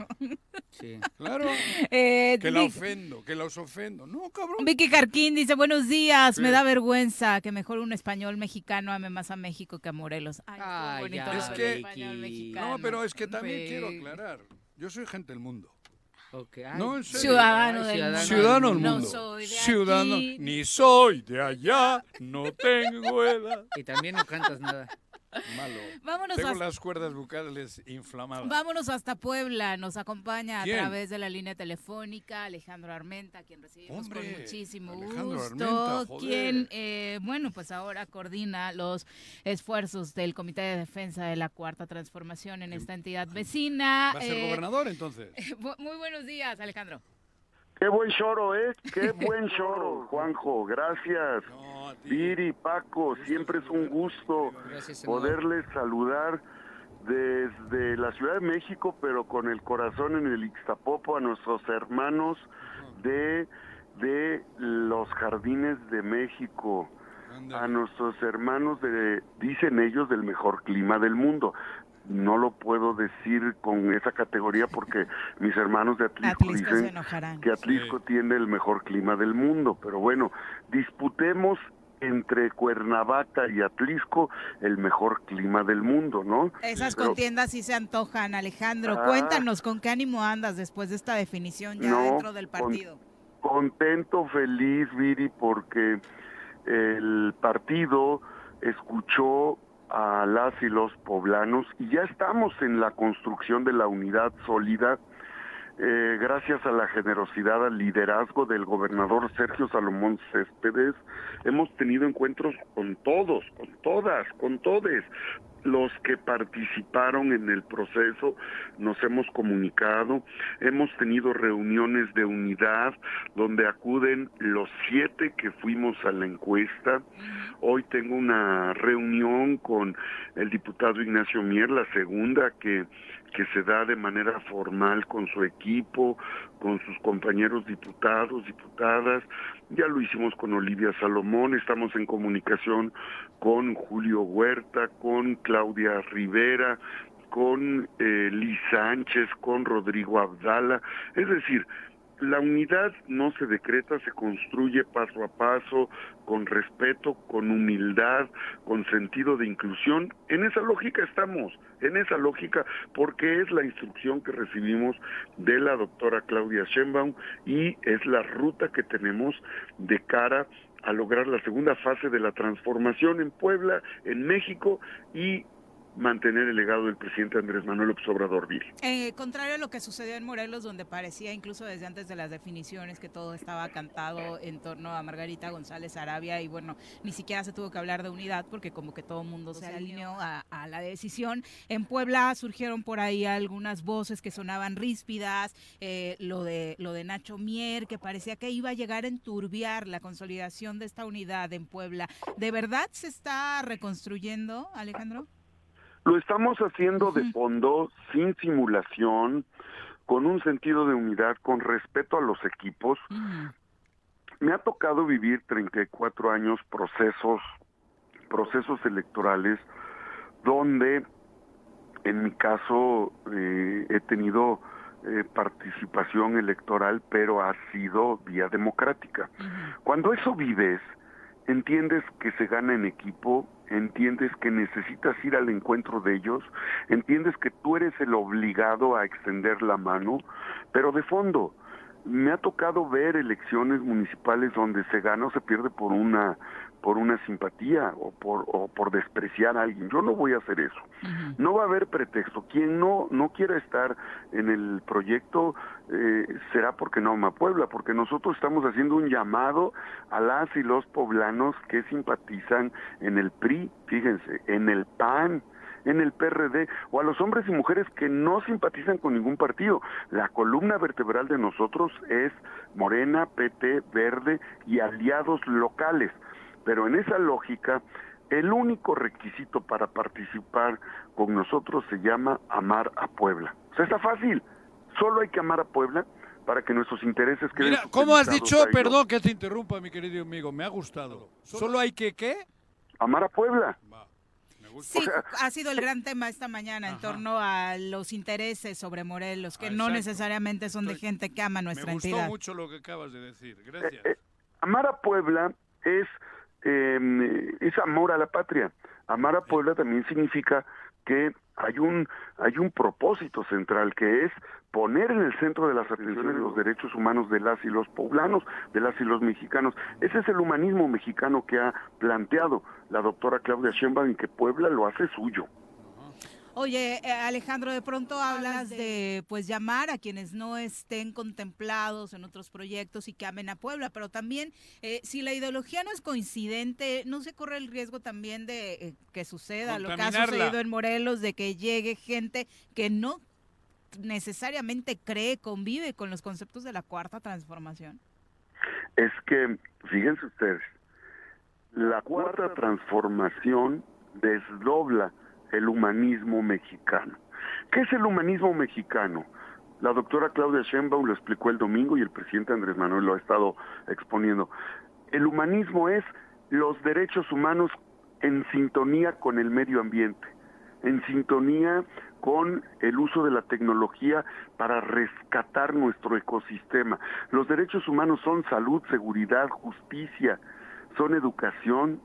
sí. Claro. Eh, Que la Vic- ofendo, que los ofendo. No, cabrón. Vicky Carquín dice, buenos días, me da vergüenza que mejor un español mexicano ame más a México que a Morelos. Ay, Ay, bonito ya, Es que- español mexicano. No, pero es que también quiero aclarar. Yo soy gente del mundo. Ok, ay, No, en serio. Ciudadano del mundo. Ciudadano del No soy de Ciudadano. aquí. Ni soy de allá, no tengo edad. Y también no cantas nada. Malo. Vámonos Tengo hasta- las cuerdas bucales inflamadas. Vámonos hasta Puebla, nos acompaña ¿Quién? a través de la línea telefónica Alejandro Armenta, quien recibimos Hombre, con muchísimo Alejandro gusto, Armenta, quien, eh, bueno, pues ahora coordina los esfuerzos del Comité de Defensa de la Cuarta Transformación en esta entidad vecina. ¿Va a ser Eh, gobernador entonces? Muy buenos días, Alejandro. Qué buen choro, ¿eh? Qué buen choro, Juanjo. Gracias. No. Viri, Paco, siempre es un gusto poderles saludar desde la Ciudad de México, pero con el corazón en el Ixtapopo a nuestros hermanos de, de los jardines de México, a nuestros hermanos de, dicen ellos, del mejor clima del mundo. No lo puedo decir con esa categoría porque mis hermanos de Atlisco, dicen que Atlisco tiene el mejor clima del mundo, pero bueno, disputemos entre Cuernavaca y Atlisco el mejor clima del mundo, ¿no? Esas Pero- contiendas sí se antojan, Alejandro. Ah. Cuéntanos con qué ánimo andas después de esta definición ya No, dentro del con- partido. Contento, feliz, Viri, porque el partido escuchó a las y los poblanos y ya estamos en la construcción de la unidad sólida eh, gracias a la generosidad, al liderazgo del gobernador Sergio Salomón Céspedes, hemos tenido encuentros con todos, con todas, con todes. Los que participaron en el proceso nos hemos comunicado, hemos tenido reuniones de unidad donde acuden los siete que fuimos a la encuesta. Hoy tengo una reunión con el diputado Ignacio Mier, la segunda que que se da de manera formal con su equipo, con sus compañeros diputados, diputadas. Ya lo hicimos con Olivia Salomón, estamos en comunicación con Julio Huerta, con Claudia Rivera, con eh, Liz Sánchez, con Rodrigo Abdala. Es decir, la unidad no se decreta, se construye paso a paso, con respeto, con humildad, con sentido de inclusión. En esa lógica estamos, en esa lógica, porque es la instrucción que recibimos de la doctora Claudia Sheinbaum y es la ruta que tenemos de cara a lograr la segunda fase de la transformación en Puebla, en México y mantener el legado del presidente Andrés Manuel López Obrador Viri. Eh, contrario a lo que sucedió en Morelos, donde parecía incluso desde antes de las definiciones que todo estaba cantado en torno a Margarita González Arabia y bueno, ni siquiera se tuvo que hablar de unidad porque como que todo el mundo se alineó a, a, la decisión. En Puebla surgieron por ahí algunas voces que sonaban ríspidas, eh, lo, de, lo de Nacho Mier, que parecía que iba a llegar a enturbiar la consolidación de esta unidad en Puebla. ¿De verdad se está reconstruyendo, Alejandro? Lo estamos haciendo de fondo, sin simulación, con un sentido de unidad, con respeto a los equipos. Me ha tocado vivir 34 años procesos, procesos electorales, donde en mi caso eh, he tenido eh, participación electoral, pero ha sido vía democrática. Cuando eso vives, entiendes que se gana en equipo, entiendes que necesitas ir al encuentro de ellos, entiendes que tú eres el obligado a extender la mano, pero de fondo, me ha tocado ver elecciones municipales donde se gana o se pierde por una por una simpatía o por o por despreciar a alguien. Yo no voy a hacer eso. No va a haber pretexto. Quien no no quiera estar en el proyecto eh, será porque no ama Puebla, porque nosotros estamos haciendo un llamado a las y los poblanos que simpatizan en el PRI, fíjense, en el PAN, en el PRD o a los hombres y mujeres que no simpatizan con ningún partido. La columna vertebral de nosotros es Morena, PT, Verde y aliados locales. Pero en esa lógica, el único requisito para participar con nosotros se llama amar a Puebla. O sea, está fácil. Solo hay que amar a Puebla para que nuestros intereses queden. Mira, ¿cómo has dicho? Perdón que te interrumpa, mi querido amigo. Me ha gustado. Solo hay que, ¿qué? Amar a Puebla. Sí, ha sido el gran tema esta mañana en torno a los intereses sobre Morelos, que no necesariamente son de gente que ama nuestra entidad. Me gustó mucho lo que acabas de decir. Gracias. Eh, eh, amar a Puebla es, eh, es amor a la patria. Amar a Puebla también significa que hay un hay un propósito central que es poner en el centro de las atenciones los derechos humanos de las y los poblanos, de las y los mexicanos. Ese es el humanismo mexicano que ha planteado la doctora Claudia Sheinbaum y que Puebla lo hace suyo. Oye, eh, Alejandro, de pronto hablas de pues llamar a quienes no estén contemplados en otros proyectos y que amen a Puebla, pero también eh, si la ideología no es coincidente, no se corre el riesgo también de eh, que suceda lo que ha sucedido en Morelos, de que llegue gente que no necesariamente cree, convive con los conceptos de la cuarta transformación. Es que, fíjense ustedes, la cuarta transformación desdobla el humanismo mexicano. ¿Qué es el humanismo mexicano? La doctora Claudia Sheinbaum lo explicó el domingo y el presidente Andrés Manuel lo ha estado exponiendo. El humanismo es los derechos humanos en sintonía con el medio ambiente, en sintonía con el uso de la tecnología para rescatar nuestro ecosistema. Los derechos humanos son salud, seguridad, justicia, son educación,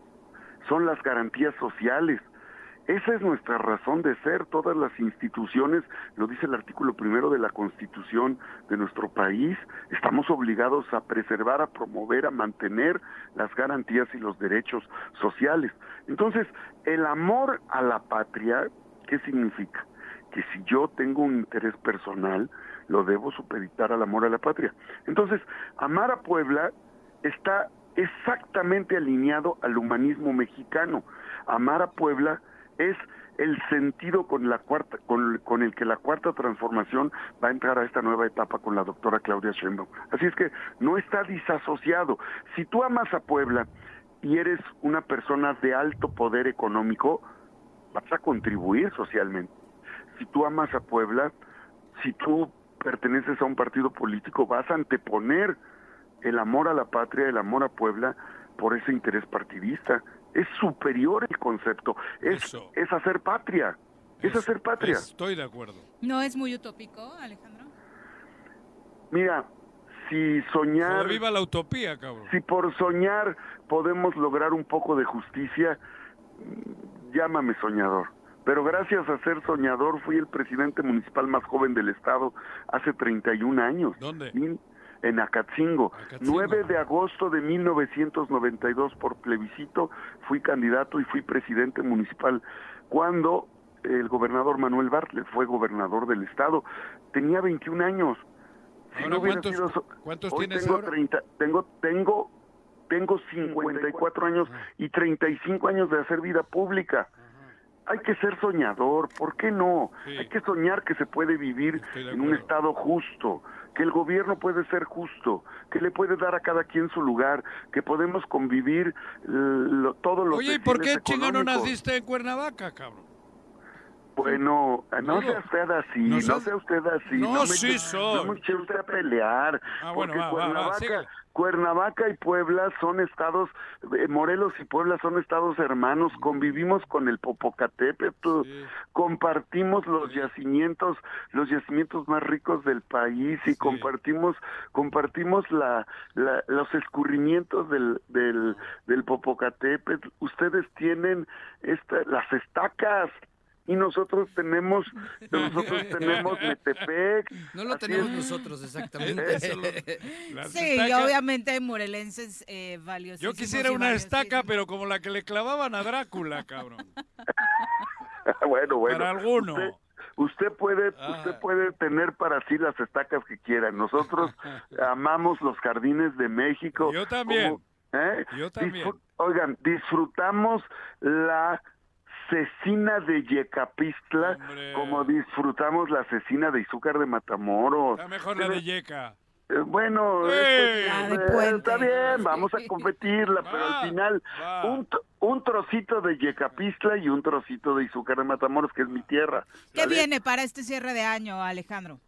son las garantías sociales, esa es nuestra razón de ser. Todas las instituciones, lo dice el artículo primero de la Constitución de nuestro país, estamos obligados a preservar, a promover, a mantener las garantías y los derechos sociales. Entonces, el amor a la patria, ¿qué significa? Que si yo tengo un interés personal, lo debo supeditar al amor a la patria. Entonces, amar a Puebla está exactamente alineado al humanismo mexicano. Amar a Puebla es el sentido con la cuarta con, el que la cuarta transformación va a entrar a esta nueva etapa con la doctora Claudia Sheinbaum. Así es que no está disasociado. Si tú amas a Puebla y eres una persona de alto poder económico, vas a contribuir socialmente. Si tú amas a Puebla, si tú perteneces a un partido político, vas a anteponer el amor a la patria, el amor a Puebla por ese interés partidista es superior el concepto, es, es hacer patria, es, hacer patria. Estoy de acuerdo. ¿No es muy utópico, Alejandro? Mira, si soñar... viva la utopía, cabrón. Si por soñar podemos lograr un poco de justicia, llámame soñador. Pero gracias a ser soñador fui el presidente municipal más joven del estado hace 31 años. ¿Dónde? En Acatzingo. 9 de agosto de 1992 por plebiscito fui candidato y fui presidente municipal cuando el gobernador Manuel Bartlett, fue gobernador del estado, tenía 21 años. Si Ahora, no hubiera ¿cuántos- sido cuántos hoy tienes tengo ahora? 30, tengo, tengo, tengo 54 años y 35 años de hacer vida pública. Hay que ser soñador, ¿por qué no? Sí. Hay que soñar que se puede vivir en un estado justo, que el gobierno puede ser justo, que le puede dar a cada quien su lugar, que podemos convivir eh, lo- todos los Oye, ¿y por qué chinga no naciste en Cuernavaca, cabrón? Bueno, no sea usted así, no no, sea usted así. No, me sí soy. No me eche usted a pelear. Ah, bueno, porque va, va, va, Cuernavaca, y Puebla son estados, eh, Morelos y Puebla son estados hermanos, convivimos con el Popocatépetl, Sí. compartimos los yacimientos, los yacimientos más ricos del país y compartimos, compartimos la, la- los escurrimientos del, del, del Popocatépetl. Ustedes tienen esta, las estacas y nosotros tenemos, nosotros tenemos Metepec. No lo Así tenemos es. nosotros exactamente. Eso Sí, y estacas- obviamente hay morelenses eh, valiosos. Yo quisiera una estaca, pero como la que le clavaban a Drácula, cabrón. bueno, bueno. Para alguno. Usted, usted puede, Ah. usted puede tener para sí las estacas que quiera. Nosotros amamos los jardines de México. Yo también. como- ¿eh? Yo también. Disfrut- oigan, disfrutamos la cecina de Yecapistla Hombre. como disfrutamos la cecina de Izúcar de Matamoros. Está mejor la de Yeca. Eh, Bueno, La de eh, está bien, vamos a competirla, pero al final va. un, un trocito de Yecapistla y un trocito de Izúcar de Matamoros, que es mi tierra. ¿Qué viene para este cierre de año, Alejandro?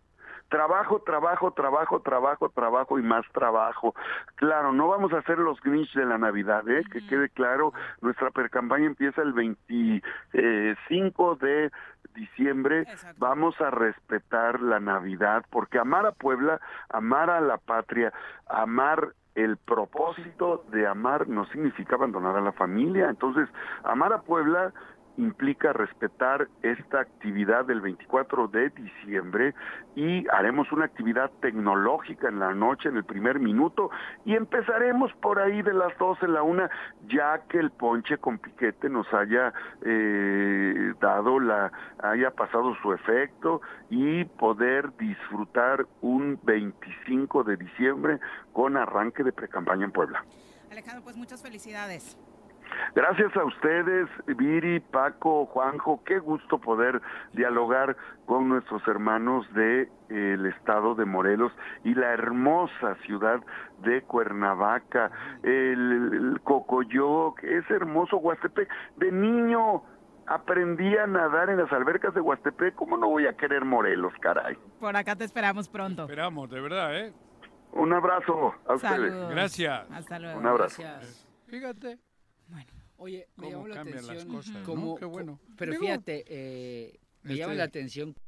Trabajo, trabajo, trabajo, trabajo, trabajo y más trabajo. Claro, no vamos a hacer los Grinch de la Navidad, ¿eh? que quede claro. Nuestra percampaña empieza el 25 de diciembre. Exacto. Vamos a respetar la Navidad, porque amar a Puebla, amar a la patria, amar el propósito de amar no significa abandonar a la familia. Entonces, amar a Puebla implica respetar esta actividad del 24 de diciembre y haremos una actividad tecnológica en la noche, en el primer minuto, y empezaremos por ahí de las 12, la una, ya que el ponche con piquete nos haya eh, dado la, haya pasado su efecto y poder disfrutar un 25 de diciembre con arranque de precampaña en Puebla. Alejandro, pues muchas felicidades. Gracias a ustedes, Viri, Paco, Juanjo, qué gusto poder dialogar con nuestros hermanos de eh, el estado de Morelos y la hermosa ciudad de Cuernavaca, el, el Cocoyoc, es hermoso Huastepec. De niño aprendí a nadar en las albercas de Huastepec, ¿cómo no voy a querer Morelos, caray? Por acá te esperamos pronto. Esperamos, de verdad, ¿eh? Un abrazo a ustedes. Gracias. Hasta luego. Un abrazo. Gracias. Fíjate. Oye, me llamó la las atención. bueno. Pero Digo, fíjate, eh, me llama este- la atención que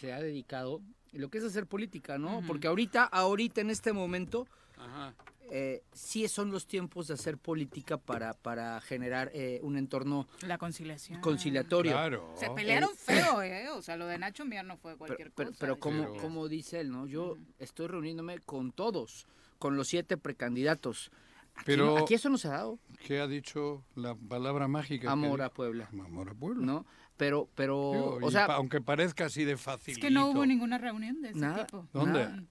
se ha dedicado lo que es hacer política, ¿no? Porque ahorita, ahorita en este momento, Ajá. eh, sí son los tiempos de hacer política para, para generar eh, un entorno La conciliación. conciliatorio. Claro. Se pelearon feo, ¿eh? O sea, lo de Nacho Mier no fue cualquier Pero, pero, cosa. pero como, Pero- como dice él, ¿no? Yo estoy reuniéndome con todos, con los siete precandidatos. Aquí, Pero- no- aquí eso no se ha dado, ¿Qué ha dicho la palabra mágica? amor a? Puebla, Amor a Puebla. ¿no? Pero, pero, Digo, o sea, pa- aunque parezca así de fácil. Es que no hubo ninguna reunión de ese Nada. tipo. ¿Dónde? Nada.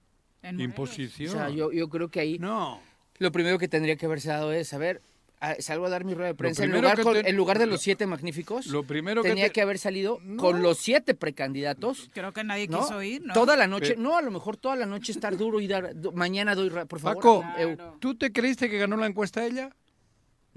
En Morelos. o Imposición. sea, yo, yo creo que ahí No. lo primero que tendría que haberse dado es, a ver, a- salgo a dar mi rueda de prensa, en lugar, que con- te- en lugar de lo- los siete magníficos, Lo primero tenía que, que, te- haber salido No. con los siete precandidatos. Creo que nadie ¿no? quiso ir, ¿no? Toda la noche, Pero- no, a lo mejor toda la noche estar duro y dar, mañana doy, por favor. Paco, Claro. ¿tú te creíste que ganó la encuesta ella?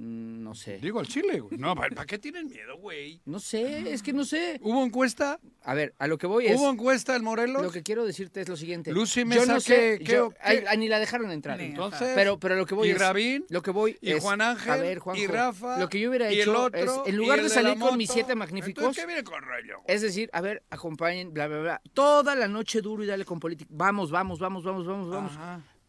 Mm, no sé. Digo al Chile, güey. No, ¿para qué tienen miedo, güey? No sé, es que no sé. ¿Hubo encuesta? A ver, a lo que voy es. ¿Hubo encuesta en Morelos? Lo que quiero decirte es lo siguiente. Lucy yo Mesa, no sé, ¿qué- yo- qué- ay, qué? ay, ni la dejaron entrar. Entonces, Pero, pero lo que voy y es. Rabín, Lo que voy y es- Juan Ángel, a ver, Juanjo, y Rafa, Lo que yo hubiera y el hecho otro, es, en y lugar el de de salir con mis siete magníficos, Entonces, ¿qué viene con rollo? es decir, a ver, acompañen, bla, bla, bla, toda la noche duro y dale con política. Vamos, vamos, vamos, vamos, vamos, vamos.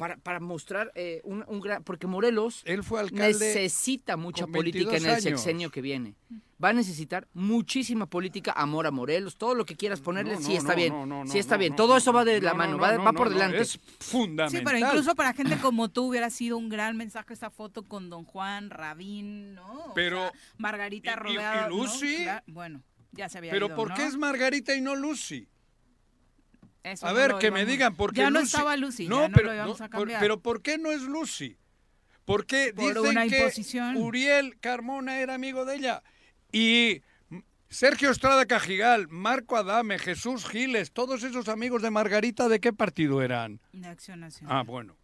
Para, para mostrar eh, un, un gran. Porque Morelos Él fue alcalde. necesita mucha política en 22 el años. sexenio que viene. Va a necesitar muchísima política, amor a Morelos, todo lo que quieras ponerle, No, sí no, está no, bien. no, no, sí está no, bien. no, todo eso va de la no, mano, no, va, no, va por no, delante. Es fundamental. Sí, pero incluso para gente como tú hubiera sido un gran mensaje esa foto con Don Juan, Rabín, ¿no? O Pero- sea, Margarita y- y- y rodeada. ¿no? Lucy. Bueno, Ya se había Pero ido, ¿por ¿no? qué es Margarita y no Lucy? Eso A no ver, que me digan por qué Ya no Lucy- estaba Lucy, No, ya no pero, lo íbamos no, a por- cambiar. pero ¿por qué no es Lucy? Porque Por dicen una que. Uriel Carmona era amigo de ella. Y Sergio Estrada Cajigal, Marco Adame, Jesús Giles, todos esos amigos de Margarita, ¿de qué partido eran? De Acción Nacional. Ah, bueno,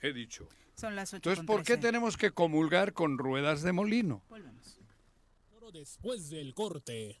he dicho. Son las 8 Entonces, ¿por qué tenemos que comulgar con ruedas de molino? Después del corte.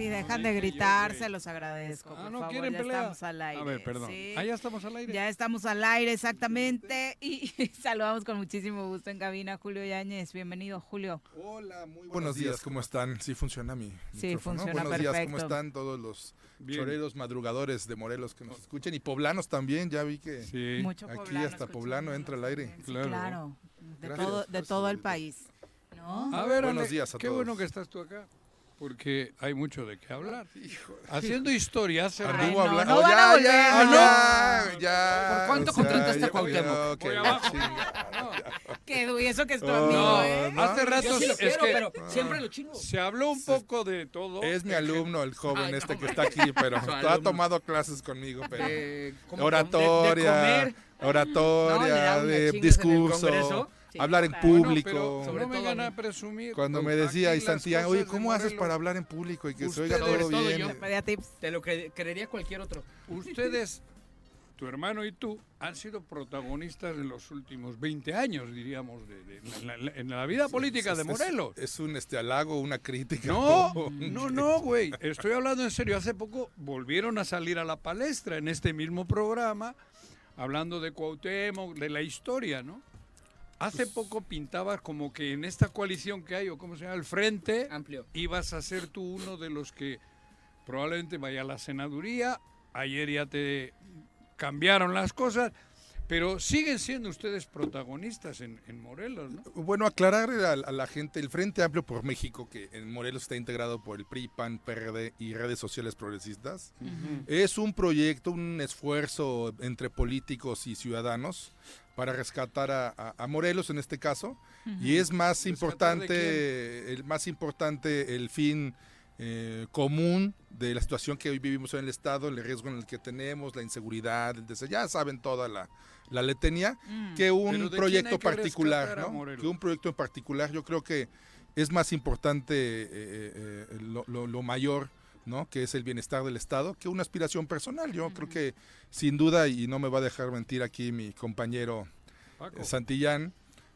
Si dejan de gritar, se los agradezco. Ah, por no favor, quieren ya pelea. estamos al aire. A ver, perdón. sí. Ah, ya estamos al aire. Ya estamos al aire, exactamente. Y saludamos con muchísimo gusto en cabina Julio Yáñez. Bienvenido, Julio. Hola, muy buenos días, ¿cómo están? Sí funciona mi Sí, micrófono? funciona Buenos días, ¿cómo están todos los Bien. choreros madrugadores de Morelos que nos escuchen? Y poblanos también, ya vi que Sí. Mucho aquí poblano hasta poblano entra al aire. Sí, claro. De, Gracias. todo, de todo el país. ¿no? A ver, Buenos Ale, días a qué todos. bueno que estás tú acá. Porque hay mucho de qué hablar. Haciendo historia hace Ay, no, hablando- no Oh, ya, volver, ya, ¿no? ya, ya, ¿Por cuánto o sea, contrataste a Cuauhtémoc? ok, Voy abajo. chinga. Que y eso que es tu Oh, amigo, No, ¿eh? ¿no? hace rato sí es quiero, que pero siempre lo chingo. se habló un poco de todo. Es mi alumno, el joven Ay, este no, que está aquí, pero ha tomado clases conmigo, pero Eh, ¿cómo? oratoria, De- de. No, oratoria, de chingas en el discurso. Sí, hablar en claro. Público. pero Sobre no me van a presumir. Cuando me decía y cosas oye, ¿cómo haces para hablar en público y que se oiga Ustedes- todo bien? yo. Tips. Te lo cre- creería cualquier otro. Ustedes, tu hermano y tú, han sido protagonistas en los últimos 20 años, diríamos, de, de- en, la, en la vida política Es- de Morelos. Es, un este halago, una crítica. No, no, no, güey. Estoy hablando en serio. Hace poco volvieron a salir a la palestra en este mismo programa, hablando de Cuauhtémoc, de la historia, ¿no? Hace poco pintabas como que en esta coalición que hay, o cómo se llama, el Frente, Amplio. ibas a ser tú uno de los que probablemente vaya a la senaduría. Ayer ya te cambiaron las cosas, pero siguen siendo ustedes protagonistas en, en Morelos, ¿no? Bueno, aclarar a, a la gente, el Frente Amplio por México, que en Morelos está integrado por el PRI, PAN, PRD y redes sociales progresistas, es un proyecto, un esfuerzo entre políticos y ciudadanos para rescatar a, a- a Morelos en este caso, y es más ¿Rescatar de importante, el más importante el fin eh, común de la situación que hoy vivimos en el Estado, el riesgo en el que tenemos, la inseguridad, el des- ya saben toda la, la letanía, Mm. que un ¿de quién proyecto que particular, ¿no? Que un proyecto en particular, yo creo que es más importante eh, eh, eh, lo, lo- lo mayor, ¿no? Que es el bienestar del Estado, que una aspiración personal. Yo creo que sin duda, y no me va a dejar mentir aquí mi compañero Paco. Santillán,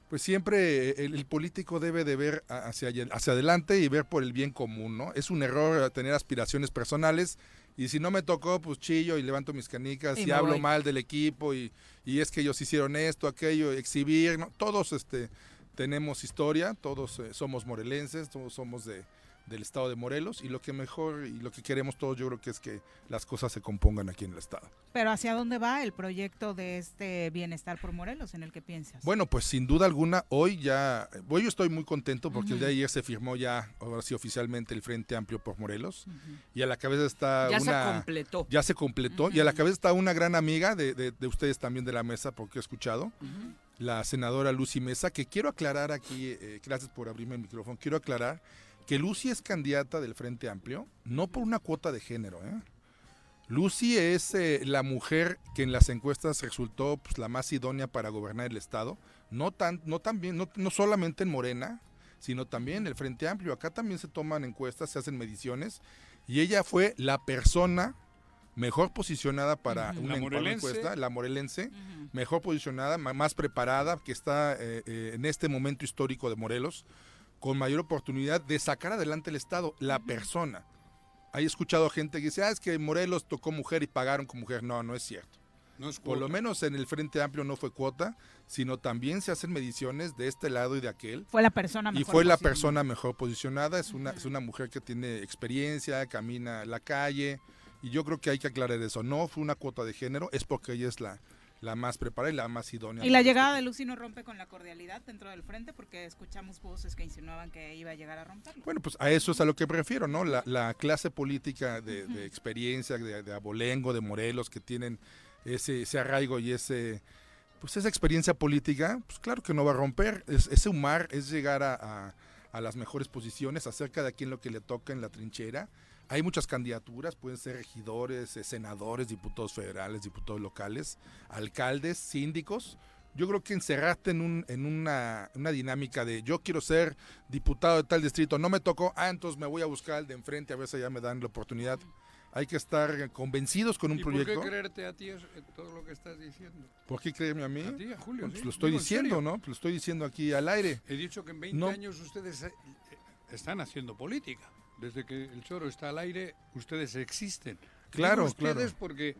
pues siempre el, el político debe de ver hacia, adelante y ver por el bien común, ¿no? Es un error tener aspiraciones personales y si no me tocó, pues chillo y levanto mis canicas Y hablo voy. mal del equipo y, y es que ellos hicieron esto, aquello, exhibir, ¿no? Todos este, tenemos historia, todos eh, somos morelenses, todos somos de, del estado de Morelos y lo que mejor y lo que queremos todos yo creo que es que las cosas se compongan aquí en el estado. Pero ¿hacia dónde va el proyecto de este Bienestar por Morelos en el que piensas? Bueno, pues sin duda alguna, hoy ya, hoy yo estoy muy contento porque el día de ayer se firmó ya, ahora sí oficialmente, el Frente Amplio por Morelos. Y a la cabeza está Ya se una... completó. Ya se completó. Y a la cabeza está una gran amiga de, de- de ustedes también de la mesa, porque he escuchado, la senadora Lucy Mesa, que quiero aclarar aquí, eh, gracias por abrirme el micrófono, quiero aclarar que Lucy es candidata del Frente Amplio, no por una cuota de género, ¿eh? Lucy es eh, la mujer que en las encuestas resultó pues, la más idónea para gobernar el estado, no tan, no también, no, no solamente en Morena, sino también en el Frente Amplio. Acá también se toman encuestas, se hacen mediciones, y ella fue la persona mejor posicionada para una, para encuesta, la morelense, mejor posicionada, más preparada, que está eh, en este momento histórico de Morelos, con mayor oportunidad de sacar adelante el Estado, la persona. Hay escuchado gente que dice, ah, es que Morelos tocó mujer y pagaron con mujer. No, no es cierto. No es Por lo menos en el Frente Amplio no fue cuota, sino también se hacen mediciones de este lado y de aquel. Fue la persona Y mejor fue la persona mejor posicionada, es una, es una mujer que tiene experiencia, camina en la calle, y yo creo que hay que aclarar eso. No fue una cuota de género, es porque ella es la, la más preparada y la más idónea. Y la llegada de Lucy no rompe con la cordialidad dentro del frente porque escuchamos voces que insinuaban que iba a llegar a romperlo. Bueno, pues a eso es a lo que prefiero, ¿no? La, la clase política de, de experiencia, de, de Abolengo, de Morelos, que tienen ese, ese arraigo y ese, pues esa experiencia política, pues claro que no va a romper. Es, es sumar, es llegar a, a- a las mejores posiciones, acerca de a quién lo que le toca en la trinchera. Hay muchas candidaturas, pueden ser regidores, eh, senadores, diputados federales, diputados locales, alcaldes, síndicos. Yo creo que encerrarte en, un, en una, una dinámica de yo quiero ser diputado de tal distrito, no me tocó, ah, entonces me voy a buscar al de enfrente, a ver si ya me dan la oportunidad. Hay que estar convencidos con un ¿Y por proyecto. qué creerte a ti es- eh, todo lo que estás diciendo? ¿Por qué creerme a mí? A ti, a Julio, Pues sí. lo estoy diciendo. ¿no? Pues lo estoy diciendo aquí al aire. He dicho que en 20 No. años ustedes eh, eh, están haciendo política. Desde que el choro está al aire, ustedes existen. Claro, Digo ustedes claro. porque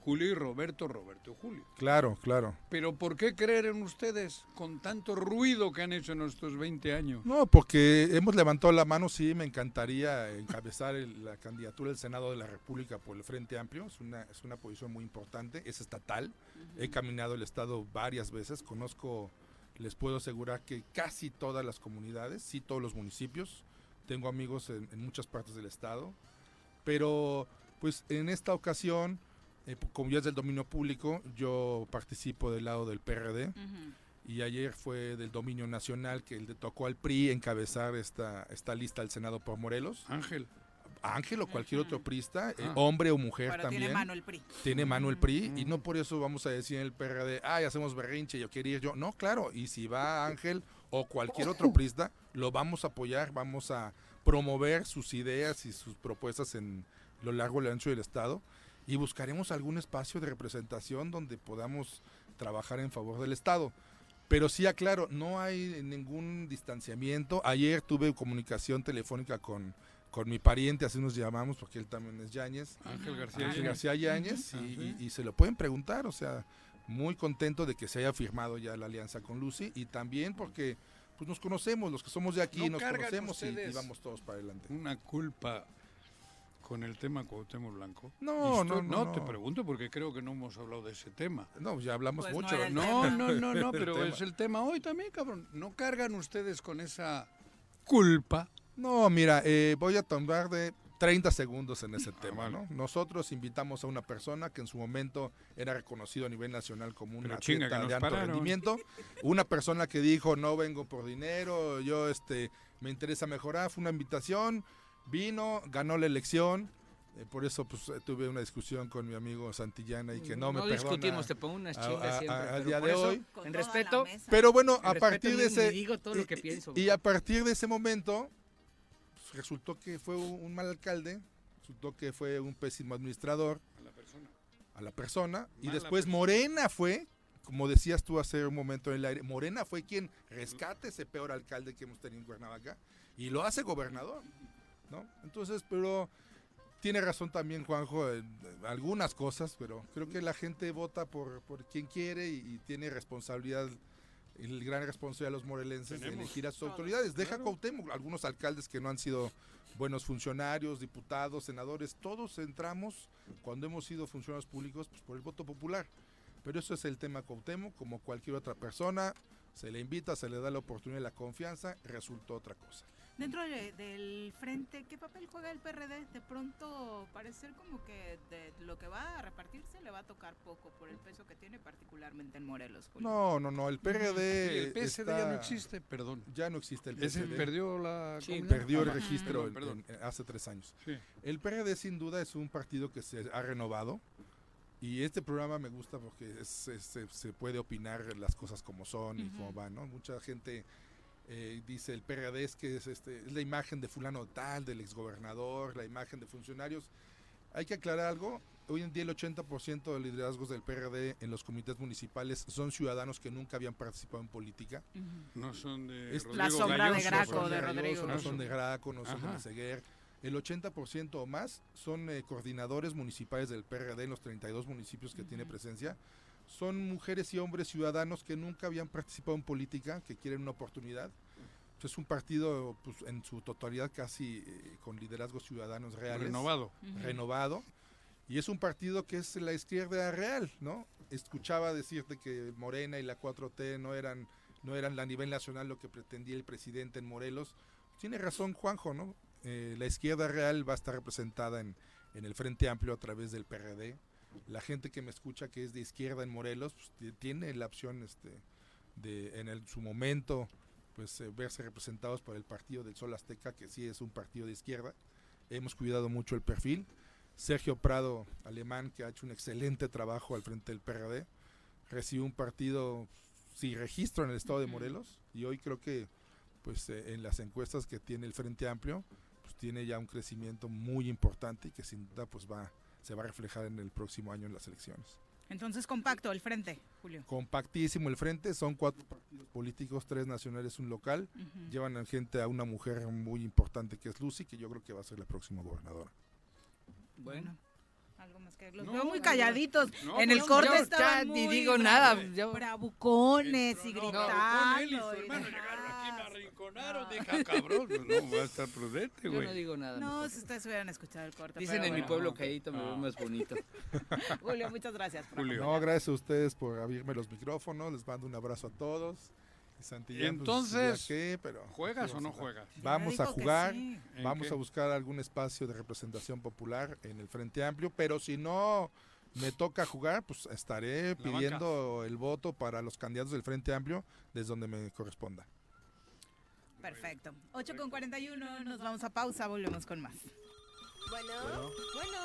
Julio y Roberto, Roberto y Julio. Claro, claro. Pero ¿por qué creer en ustedes con tanto ruido que han hecho en estos 20 años? No, porque hemos levantado la mano, sí, me encantaría encabezar el- la candidatura del Senado de la República por el Frente Amplio. Es una, es una posición muy importante, es estatal. He caminado el Estado varias veces, conozco, les puedo asegurar que casi todas las comunidades, sí todos los municipios. Tengo amigos en, en muchas partes del Estado. Pero, pues en esta ocasión, eh, como ya es del dominio público, yo participo del lado del PRD. Y ayer fue del dominio nacional que le tocó al PRI encabezar esta, esta lista al Senado por Morelos. Ángel. Ángel o cualquier otro prista, eh, Ah. hombre o mujer Pero también. tiene mano el PRI. Tiene mano el PRI y no por eso vamos a decir en el PRD, ay, hacemos berrinche, yo quiero ir yo. No, claro, y si va Ángel o cualquier otro prista, lo vamos a apoyar, vamos a promover sus ideas y sus propuestas en lo largo y lo ancho del Estado y buscaremos algún espacio de representación donde podamos trabajar en favor del Estado. Pero sí aclaro, no hay ningún distanciamiento. Ayer tuve comunicación telefónica con, con mi pariente, así nos llamamos, porque él también es Yáñez. Ángel García Ángel. García Yáñez, y- y se lo pueden preguntar, o sea, muy contento de que se haya firmado ya la alianza con Lucy y también porque pues nos conocemos, los que somos de aquí ¿No nos conocemos y, vamos todos para adelante. Una culpa con el tema Cuauhtémoc Blanco. No, esto- no, no, te no. pregunto porque creo que no hemos hablado de ese tema. No, ya hablamos Pues no mucho. No, no, no, no, pero tema. es el tema hoy también, cabrón. ¿No cargan ustedes con esa culpa? No, mira, eh, voy a tomar de 30 segundos en Ah, ese tema, ¿no? Nosotros invitamos a una persona que en su momento era reconocido a nivel nacional como un atleta de alto pararon. rendimiento, una persona que dijo no vengo por dinero, yo este me interesa mejorar, fue una invitación, vino, ganó la elección, eh, por eso pues eh, tuve una discusión con mi amigo Santillana y que no, me perdona discutimos, te pongo unas a- chingas a- siempre. al día de eso, hoy. En respeto. Pero bueno, En a partir de ese digo todo lo y- que y- pienso. y a partir de ese momento resultó que fue un, mal alcalde, resultó que fue un pésimo administrador A la persona. a la persona y después persona. Morena fue, como decías tú hace un momento en el aire, Morena fue quien rescate ese peor alcalde que hemos tenido en Cuernavaca y lo hace gobernador, ¿no? Entonces, pero tiene razón también Juanjo en en algunas cosas, pero creo que la gente vota por, por quien quiere y, y tiene responsabilidad el gran responsabilidad de los morelenses de elegir a sus autoridades. Deja claro. Cuauhtémoc, algunos alcaldes que no han sido buenos funcionarios, diputados, senadores, todos entramos cuando hemos sido funcionarios públicos pues, por el voto popular. Pero eso es el tema Cuauhtémoc, como cualquier otra persona, se le invita, se le da la oportunidad y la confianza, resultó otra cosa. Dentro de- del frente, ¿qué papel juega el PRD? De pronto parece ser como que de lo que va a repartirse le va a tocar poco por el peso que tiene, particularmente en Morelos. Julio. No, no, no, el PRD Y el PSD ya no está- existe, perdón. Ya no existe el PSD. perdió la... Sí, perdió el Ah, registro perdón, en- perdón. en- hace tres años. Sí. El PRD sin duda es un partido que se ha renovado y este programa me gusta porque es- es- se, se puede opinar las cosas como son y cómo van, ¿no? Mucha gente eh, dice el PRD es que es, este, es la imagen de fulano tal, del exgobernador, la imagen de funcionarios. Hay que aclarar algo, hoy en día el 80% de los liderazgos del PRD en los comités municipales son ciudadanos que nunca habían participado en política. No son de Es- La sombra de Graco, no son de Galloso. No son de Graco, no son de. Meseguer. el 80% o más son eh, coordinadores municipales del PRD en los 32 municipios que tiene presencia. Son mujeres y hombres ciudadanos que nunca habían participado en política, que quieren una oportunidad. Pues es un partido pues, en su totalidad casi eh, con liderazgos ciudadanos reales. Renovado. Ujú. Renovado. Y es un partido que es la izquierda real, ¿no? Escuchaba decirte que Morena y la 4T no eran, no eran a nivel nacional lo que pretendía el presidente en Morelos. Tiene razón Juanjo, ¿no? Eh, la izquierda real va a estar representada en, en el Frente Amplio a través del PRD. La gente que me escucha que es de izquierda en Morelos pues, ti- tiene la opción este, de en el- su momento pues eh, verse representados por el partido del Sol Azteca, que sí es un partido de izquierda. Hemos cuidado mucho el perfil. Sergio Prado, alemán, que ha hecho un excelente trabajo al frente del PRD, recibió un partido sin registro en el estado de Morelos y hoy creo que pues eh, en las encuestas que tiene el Frente Amplio pues tiene ya un crecimiento muy importante y que sin duda pues va se va a reflejar en el próximo año en las elecciones. Entonces, compacto, el frente, Julio. Compactísimo el frente, son cuatro partidos políticos, tres nacionales, un local. Ujú. Llevan a gente a una mujer muy importante que es Lucy, que yo creo que va a ser la próxima gobernadora. Bueno. Algo más que los No, veo muy calladitos. no, en pues el no, corte yo estaban ni digo nada, yo- bravucones y No, gritando. con él y su y hermano demás. llegaron aquí, me arrinconaron, dije, "Ah, cabrón, pues no, va a estar prudente, Yo güey. no digo nada. No, mejor. si ustedes hubieran escuchado el corte. Dicen en mi pueblo calladito me veo más bonito. Julio, muchas gracias. por No, gracias a ustedes por abrirme los micrófonos. Les mando un abrazo a todos. Santillán, pues, entonces, qué, pero ¿juegas sí, o no juegas? Vamos a jugar. sí. ¿En Vamos qué? a buscar algún espacio de representación popular en el Frente Amplio. Pero si no me toca jugar, pues estaré pidiendo el voto para los candidatos del Frente Amplio desde donde me corresponda. Perfecto. 8 con 41, nos vamos a pausa, volvemos con más. Bueno, bueno,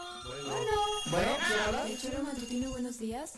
Bueno, matutino, buenos días.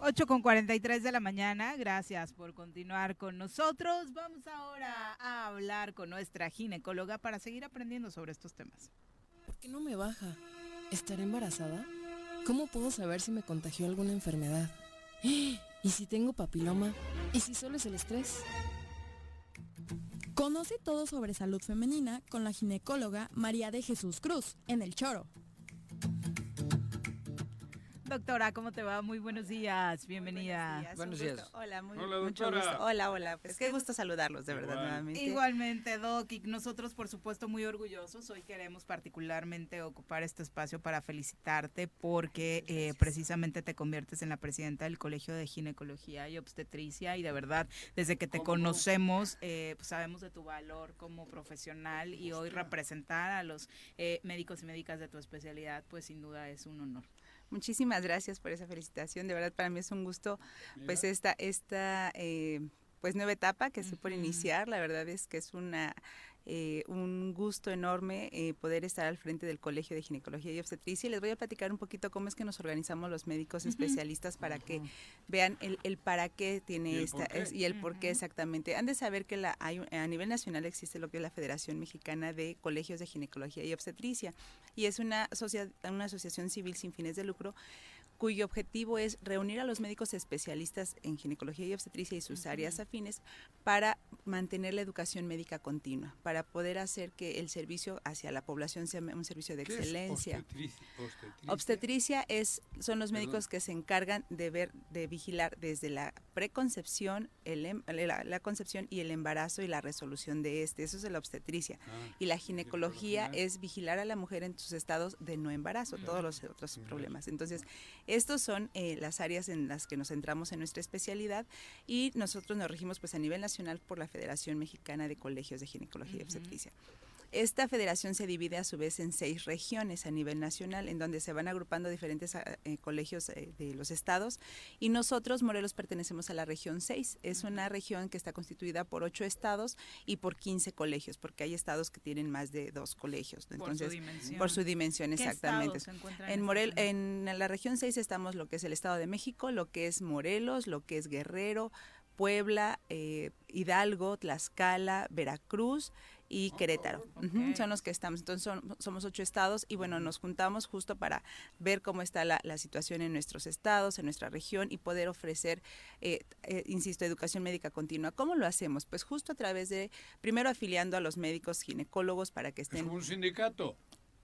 Ocho con 43 de la mañana, gracias por continuar con nosotros. Vamos ahora a hablar con nuestra ginecóloga para seguir aprendiendo sobre estos temas. ¿Por qué no me baja? ¿Estaré embarazada? ¿Cómo puedo saber si me contagió alguna enfermedad? ¿Y si tengo papiloma? ¿Y si solo es el estrés? Conoce todo sobre salud femenina con la ginecóloga María de Jesús Cruz en El Choro. Doctora, ¿cómo te va? Muy buenos días, bienvenida. Buenos días. Hola, muy, Hola, mucho doctora. gusto. Hola, hola. Pues qué gusto saludarlos, de verdad, nuevamente. Igualmente, Doc, y nosotros por supuesto muy orgullosos. Hoy queremos particularmente ocupar este espacio para felicitarte porque eh, precisamente te conviertes en la presidenta del Colegio de Ginecología y Obstetricia y de verdad, desde que te conocemos, eh, pues sabemos de tu valor como profesional y hoy representar a los eh, médicos y médicas de tu especialidad, pues sin duda es un honor. Muchísimas gracias por esa felicitación. De verdad, para mí es un gusto, pues esta, esta eh, pues nueva etapa que estoy por iniciar. La verdad es que es una eh, un gusto enorme eh, poder estar al frente del Colegio de Ginecología y Obstetricia. Y les voy a platicar un poquito cómo es que nos organizamos los médicos especialistas para que vean el, el para qué tiene Y esta por qué. es- y el por qué exactamente. Han de saber que la, hay, a nivel nacional existe lo que es la Federación Mexicana de Colegios de Ginecología y Obstetricia y es una, asocia- una asociación civil sin fines de lucro cuyo objetivo es reunir a los médicos especialistas en ginecología y obstetricia y sus áreas afines para mantener la educación médica continua, para poder hacer que el servicio hacia la población sea un servicio de ¿Qué es excelencia. obstetricia? Obstetricia. Obstetricia es, son los médicos Perdón. que se encargan de ver, de vigilar desde la preconcepción, el, em- la, la concepción y el embarazo y la resolución de este. Eso es la obstetricia. Ah, y la ginecología es vigilar a la mujer en sus estados de no embarazo, todos los otros problemas. Entonces, estos son eh, las áreas en las que nos centramos en nuestra especialidad y nosotros nos regimos pues a nivel nacional por la Federación Mexicana de Colegios de Ginecología y. Obstetricia. Esta federación se divide a su vez en seis regiones a nivel nacional, en donde se van agrupando diferentes ah, eh, colegios eh, de los estados. Y nosotros, Morelos, pertenecemos a la región 6. Es una región que está constituida por ocho estados y por 15 colegios, porque hay estados que tienen más de dos colegios. ¿no? Por su Entonces, dimensión. por su dimensión, ¿Qué exactamente. se En Morel, en la región 6 estamos lo que es el Estado de México, lo que es Morelos, lo que es Guerrero, Puebla, eh, Hidalgo, Tlaxcala, Veracruz y Querétaro. Son los que estamos. Entonces son- somos ocho estados y bueno, nos juntamos justo para ver cómo está la, la situación en nuestros estados, en nuestra región y poder ofrecer, eh, eh, insisto, educación médica continua. ¿Cómo lo hacemos? Pues justo a través de, primero afiliando a los médicos ginecólogos para que Es estén como un sindicato.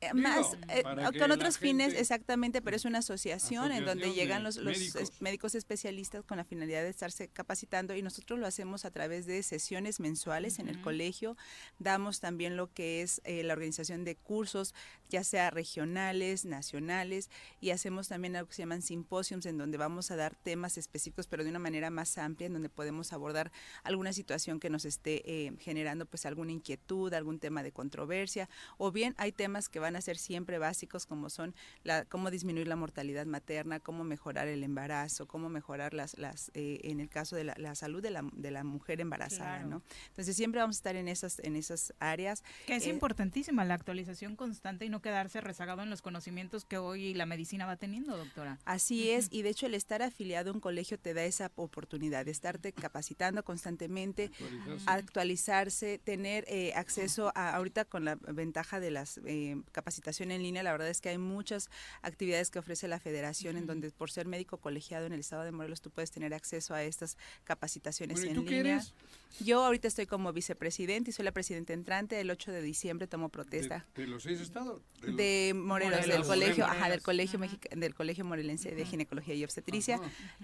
Eh, Digo, más eh, con otros fines gente- exactamente pero es una asociación, en donde llegan los, los médicos. es- médicos especialistas con la finalidad de estarse capacitando y nosotros lo hacemos a través de sesiones mensuales en el colegio damos también lo que es eh, la organización de cursos ya sea regionales nacionales y hacemos también algo que se llaman simposiums en donde vamos a dar temas específicos pero de una manera más amplia en donde podemos abordar alguna situación que nos esté eh, generando pues alguna inquietud algún tema de controversia o bien hay temas que van a ser siempre básicos como son la, cómo disminuir la mortalidad materna, cómo mejorar el embarazo, cómo mejorar las, las eh, en el caso de la, la salud de la, de la mujer embarazada, Claro. ¿no? Entonces siempre vamos a estar en esas, en esas áreas. Que es Eh, importantísima la actualización constante y no quedarse rezagado en los conocimientos que hoy la medicina va teniendo, doctora. Así es, y de hecho el estar afiliado a un colegio te da esa oportunidad de estarte capacitando constantemente, Actualizarse. actualizarse, tener eh, acceso a, ahorita con la ventaja de las eh, capacitación en línea, la verdad es que hay muchas actividades que ofrece la federación en donde por ser médico colegiado en el estado de Morelos tú puedes tener acceso a estas capacitaciones Bueno, ¿y en tú qué línea. eres? Yo ahorita estoy como vicepresidente y soy la presidenta entrante. El 8 de diciembre tomo protesta. ¿De, de los seis estados? los- De Morelos, del colegio, Morelos. ajá, del colegio mexica- del colegio morelense de ginecología y obstetricia.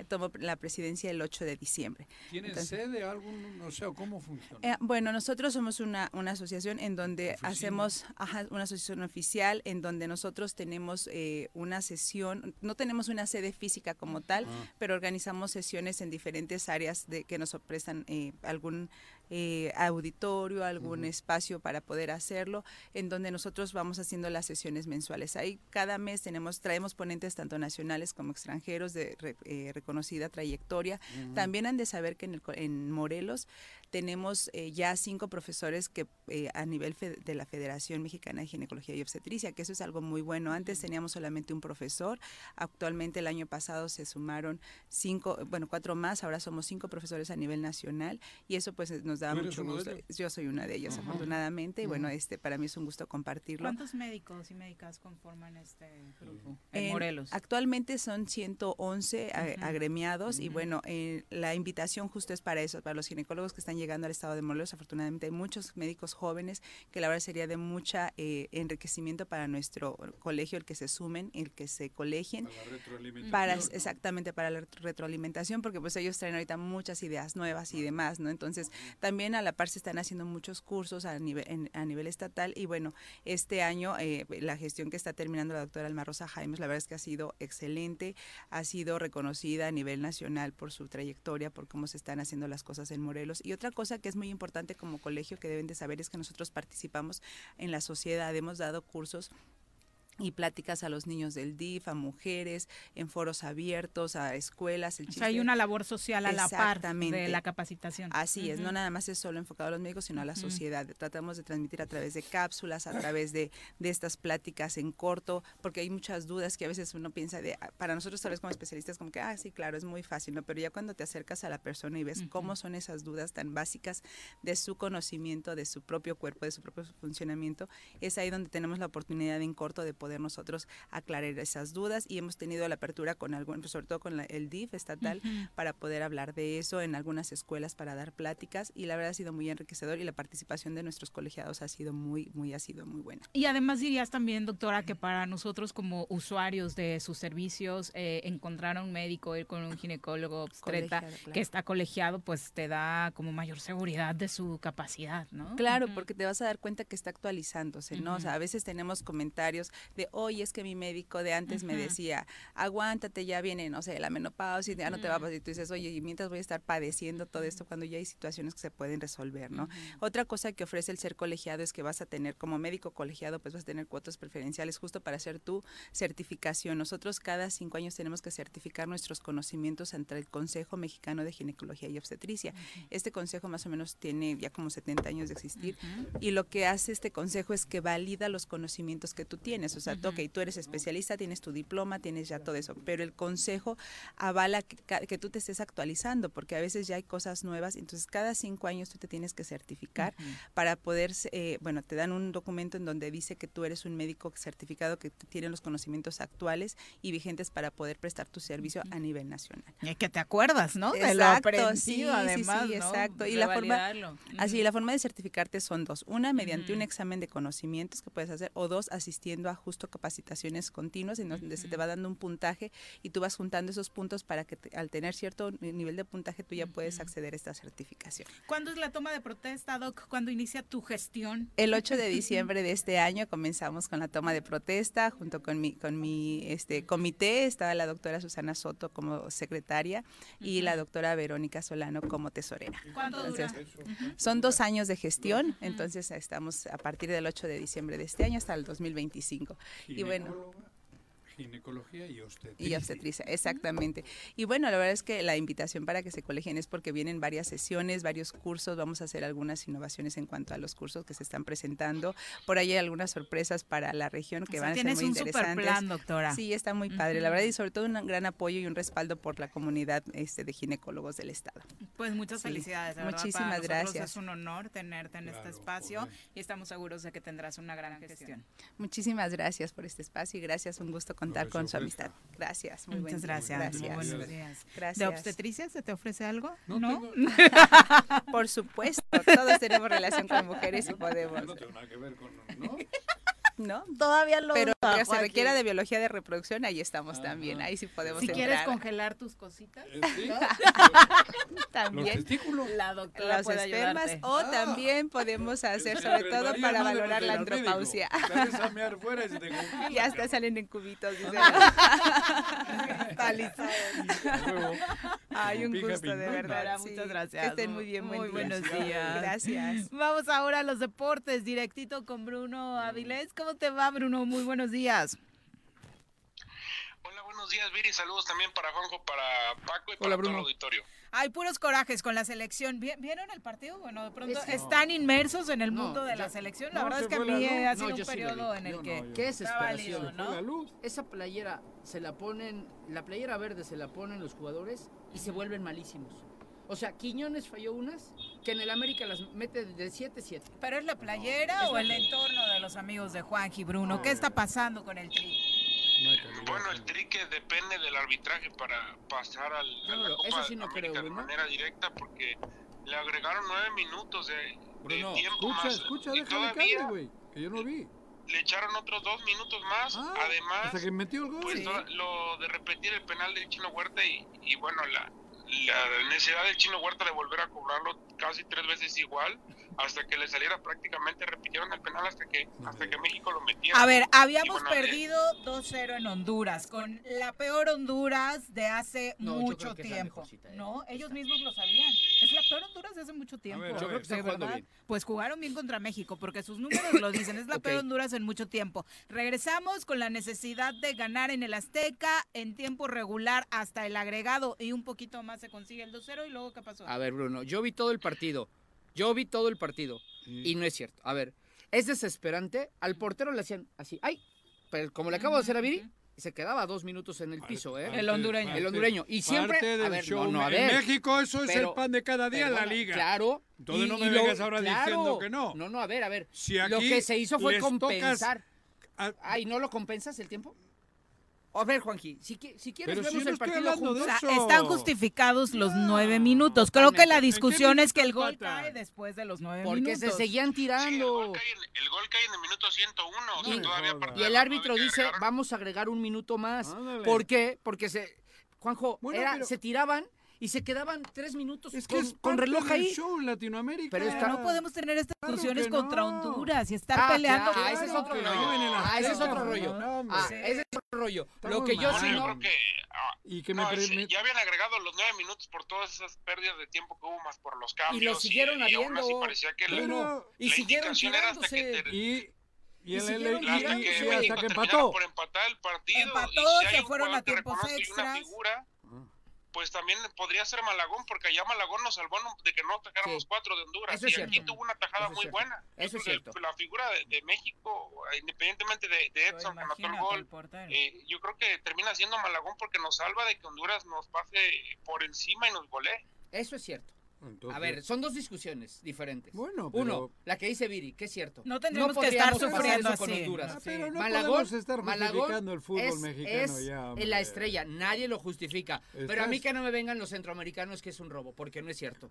Tomo la presidencia el 8 de diciembre. ¿Tienen sede algún, no sé, cómo funciona? eh, bueno, nosotros somos una, una asociación en donde Oficina. hacemos ajá, una asociación oficial, en donde nosotros tenemos eh, una sesión, no tenemos una sede física como tal, Ah. pero organizamos sesiones en diferentes áreas de que nos prestan eh, algún eh, auditorio, algún espacio para poder hacerlo, en donde nosotros vamos haciendo las sesiones mensuales. Ahí cada mes tenemos, traemos ponentes tanto nacionales como extranjeros de re- eh, reconocida trayectoria. También han de saber que en, el en Morelos tenemos eh, ya cinco profesores que eh, a nivel de la Federación Mexicana de Ginecología y Obstetricia, que eso es algo muy bueno. Antes teníamos solamente un profesor, actualmente el año pasado se sumaron cinco, bueno, cuatro más, ahora somos cinco profesores a nivel nacional y eso pues nos da ¿Tú eres mucho gusto. Yo soy una de ellas, Ajá. afortunadamente, y bueno, este para mí es un gusto compartirlo. ¿Cuántos médicos y médicas conforman este grupo en, En- Morelos? Actualmente son 111 a- Ujú. agremiados y bueno, eh, la invitación justo es para eso, para los ginecólogos que están llegando al estado de Morelos. Afortunadamente hay muchos médicos jóvenes que la verdad sería de mucha eh, enriquecimiento para nuestro colegio el que se sumen, el que se colegien. Para la retroalimentación, Para, ¿no? exactamente, para la retroalimentación, porque pues ellos traen ahorita muchas ideas nuevas y demás, ¿no? Entonces, también a la par se están haciendo muchos cursos a nivel, en- a nivel estatal y bueno, este año eh, la gestión que está terminando la doctora Alma Rosa Jaimes, la verdad es que ha sido excelente, ha sido reconocida a nivel nacional por su trayectoria, por cómo se están haciendo las cosas en Morelos. Y otra cosa que es muy importante como colegio que deben de saber es que nosotros participamos en la sociedad, hemos dado cursos y pláticas a los niños del DIF, a mujeres, en foros abiertos, a escuelas. El O sea, hay una labor social a la par de la capacitación. Así es, no nada más es solo enfocado a los médicos, sino a la Ujú. sociedad. Tratamos de transmitir a través de cápsulas, a través de, de estas pláticas en corto, porque hay muchas dudas que a veces uno piensa de, ah, para nosotros tal vez como especialistas, como que, ah, sí, claro, es muy fácil, ¿no? Pero ya cuando te acercas a la persona y ves cómo son esas dudas tan básicas de su conocimiento, de su propio cuerpo, de su propio funcionamiento, es ahí donde tenemos la oportunidad en corto de poder nosotros aclarar esas dudas y hemos tenido la apertura con algún, sobre todo con la- el DIF estatal, para poder hablar de eso en algunas escuelas para dar pláticas y la verdad ha sido muy enriquecedor y la participación de nuestros colegiados ha sido muy muy ha sido muy buena. Y además dirías también, doctora, que para nosotros como usuarios de sus servicios, eh, encontrar a un médico, ir con un ginecólogo claro. que está colegiado, pues te da como mayor seguridad de su capacidad, ¿no? Claro, porque te vas a dar cuenta que está actualizándose, ¿no? O sea, a veces tenemos comentarios de hoy es que mi médico de antes me decía, aguántate, ya viene, no sé, la menopausia, ya no te va a pasar. Y tú dices, oye, y mientras voy a estar padeciendo todo esto cuando ya hay situaciones que se pueden resolver, ¿no? Otra cosa que ofrece el ser colegiado es que vas a tener, como médico colegiado, pues vas a tener cuotas preferenciales justo para hacer tu certificación. Nosotros cada cinco años tenemos que certificar nuestros conocimientos ante el Consejo Mexicano de Ginecología y Obstetricia. Este consejo más o menos tiene ya como 70 años de existir y lo que hace este consejo es que valida los conocimientos que tú tienes. O sea, tú, ok, tú eres especialista, tienes tu diploma, tienes ya todo eso, pero el consejo avala que, tú te estés actualizando porque a veces ya hay cosas nuevas, entonces cada cinco años tú te tienes que certificar para poder, eh, bueno, te dan un documento en donde dice que tú eres un médico certificado que tiene los conocimientos actuales y vigentes para poder prestar tu servicio a nivel nacional. Y que te acuerdas, ¿no? De lo aprendido, sí, sí, además, sí, ¿no? exacto. Y la forma, así, la forma de certificarte son dos. Una, mediante un examen de conocimientos que puedes hacer, o dos, asistiendo a justo capacitaciones continuas, en donde se te va dando un puntaje y tú vas juntando esos puntos para que te- al tener cierto ni- nivel de puntaje tú ya puedes acceder a esta certificación. ¿Cuándo es la toma de protesta, Doc? ¿Cuándo inicia tu gestión? El 8 de diciembre de este año comenzamos con la toma de protesta junto con mi, con mi este, comité. Estaba la doctora Susana Soto como secretaria y la doctora Verónica Solano como tesorera. ¿Cuánto dura? Entonces, son dos años de gestión, entonces estamos a partir del 8 de diciembre de este año hasta el 2025. Y bueno, Ginecología y obstetricia. y obstetricia, exactamente. Y bueno, la verdad es que la invitación para que se colegien es porque vienen varias sesiones, varios cursos, vamos a hacer algunas innovaciones en cuanto a los cursos que se están presentando. Por ahí hay algunas sorpresas para la región que O sea, van a ser tienes muy un super interesantes. plan, doctora. Sí, está muy padre, la verdad, y sobre todo un gran apoyo y un respaldo por la comunidad este, de ginecólogos del estado. Pues muchas Sí. felicidades, de verdad. Para Muchísimas gracias. Es un honor tenerte en este espacio y estamos seguros de que tendrás una gran gestión. Muchísimas gracias por este espacio y gracias, un gusto contar con su amistad. Gracias, muy buen Muchas día. gracias. Gracias. Muy buenos días. Gracias. ¿De obstetricia se te ofrece algo? No. Por supuesto, todos tenemos relación con mujeres y podemos. No tengo nada que ver con... ¿no? ¿No? Todavía lo Pero que se requiera de biología de reproducción, ahí estamos también. Ahí sí podemos Si quieres congelar tus cositas, sí. ¿no? también. Los testículos. La doctora Los puede espermas ayudarte. o también podemos hacer sobre todo para valorar la antropausia. Sales a mear fuera y congela. Ya hasta salen en cubitos. dice. Ay, un gusto, de verdad. Muchas gracias. Que estén muy bien. Muy buen buenos día. días. Gracias. Vamos ahora a los deportes, directito con Bruno Avilés. ¿Cómo te va, Bruno? Muy buenos días. Buenos días, Viri. Saludos también para Juanjo, para Paco y para Hola, todo el auditorio. Hay puros corajes con la selección. ¿Vi- ¿Vieron el partido? Bueno, de pronto Es que- están inmersos en el No, mundo de la ya- selección. La no, verdad se es que a mí ha No, sido un periodo en el que no, Qué está válido, desesperación. ¿no? Esa playera se la ponen, la playera verde se la ponen los jugadores y se vuelven malísimos. O sea, Quiñones falló unas que en el América las mete de 7-7. ¿Pero es la playera o el entorno de los amigos de Juanji, Bruno? ¿Qué está pasando con el tri? Bueno, el trique depende del arbitraje para pasar al, a la Copa eso sí no América creo, de manera directa porque le agregaron nueve minutos de, de Bruno, tiempo escucha, más. escucha, y déjame que todavía hable, güey, que yo no vi. le echaron otros dos minutos más. Además, Hasta que metió el gol. pues Sí. lo de repetir el penal del Chino Huerta y, y bueno, la, la necesidad del Chino Huerta de volver a cobrarlo casi tres veces igual hasta que le saliera prácticamente repitieron el penal hasta que hasta que México lo metiera. A ver, habíamos bueno, eh, perdido 2-0 en Honduras, con la peor Honduras de hace No, mucho tiempo. mejorcita, ¿eh? No, ellos mismos lo sabían. Es la peor Honduras de hace mucho tiempo. ver, yo creo que están de jugando verdad. bien. Pues jugaron bien contra México, porque sus números lo dicen. Es la peor Honduras en mucho tiempo. Regresamos con la necesidad de ganar en el Azteca en tiempo regular hasta el agregado y un poquito más se consigue el 2-0 y luego ¿qué pasó? A ver, Bruno, yo vi todo el partido. Yo vi todo el partido. Y no es cierto. A ver, es desesperante. Al portero le hacían así. ¡Ay! Pero como le acabo de hacer a Viri, se quedaba dos minutos en el piso, ¿eh? Parte- parte- El hondureño. Y siempre. parte a ver, show. no, no, a En. México eso es el pan de cada día en la perdona, liga. Claro. Entonces Y- no me lo- vengas ahora claro. diciendo que no. No, no, a ver, a ver. Si lo que se hizo fue compensar. Ay, ¿no lo compensas el tiempo? A ver, Juanji, si, qui- si quieres Pero si vemos no el estoy partido hablando de juntos. O sea, están justificados los nueve minutos. Creo que la discusión ¿En qué es que el gol cae después de los nueve Porque minutos. se seguían tirando. el gol cae en el minuto 101, o sea, Y- todavía Y el árbitro dice, agregaron. vamos a agregar un minuto más. Ándale. ¿Por qué? Porque se, Juanjo, Bueno, era- pero- se tiraban y se quedaban tres minutos Es que con, es con reloj ahí. show en Latinoamérica. Pero está- no podemos tener estas Claro discusiones que contra no. Honduras y estar Ah, peleando. claro, ese es otro rollo. no. Ah, ese es otro rollo. No. Ah, ese es otro rollo. Lo que yo sí Yo no. creo que ah, Y que me, no, pre- sí, me- ya habían agregado los nueve minutos por todas esas pérdidas de tiempo que hubo más por los cambios. Y lo siguieron y, habiendo. parecía que la, Pero- y la siguieron tirándose. y, y Y el LA hasta que sí, hasta que empató. por empatar el partido. Empató, y si se fueron a tiempos y una extras. figura, pues también podría ser Malagón, porque allá Malagón nos salvó de que no atacáramos Sí. cuatro de Honduras. Eso y aquí tuvo una tajada Eso muy cierto. buena. Eso es cierto. La figura de, de México, independientemente de, de Edson, que anotó el gol, el eh, yo creo que termina siendo Malagón porque nos salva de que Honduras nos pase por encima y nos golee. Eso es cierto. Entonces- A ver, son dos discusiones diferentes. Bueno, Uno, pero- la que dice Viri, que es cierto. No tendríamos que estar sufriendo eso con así. Honduras. Ah, pero no Malagón, podemos estar Malagón justificando el fútbol es, mexicano es ya, la estrella, nadie lo justifica. Pero a mí que no me vengan los centroamericanos que es un robo, porque no es cierto.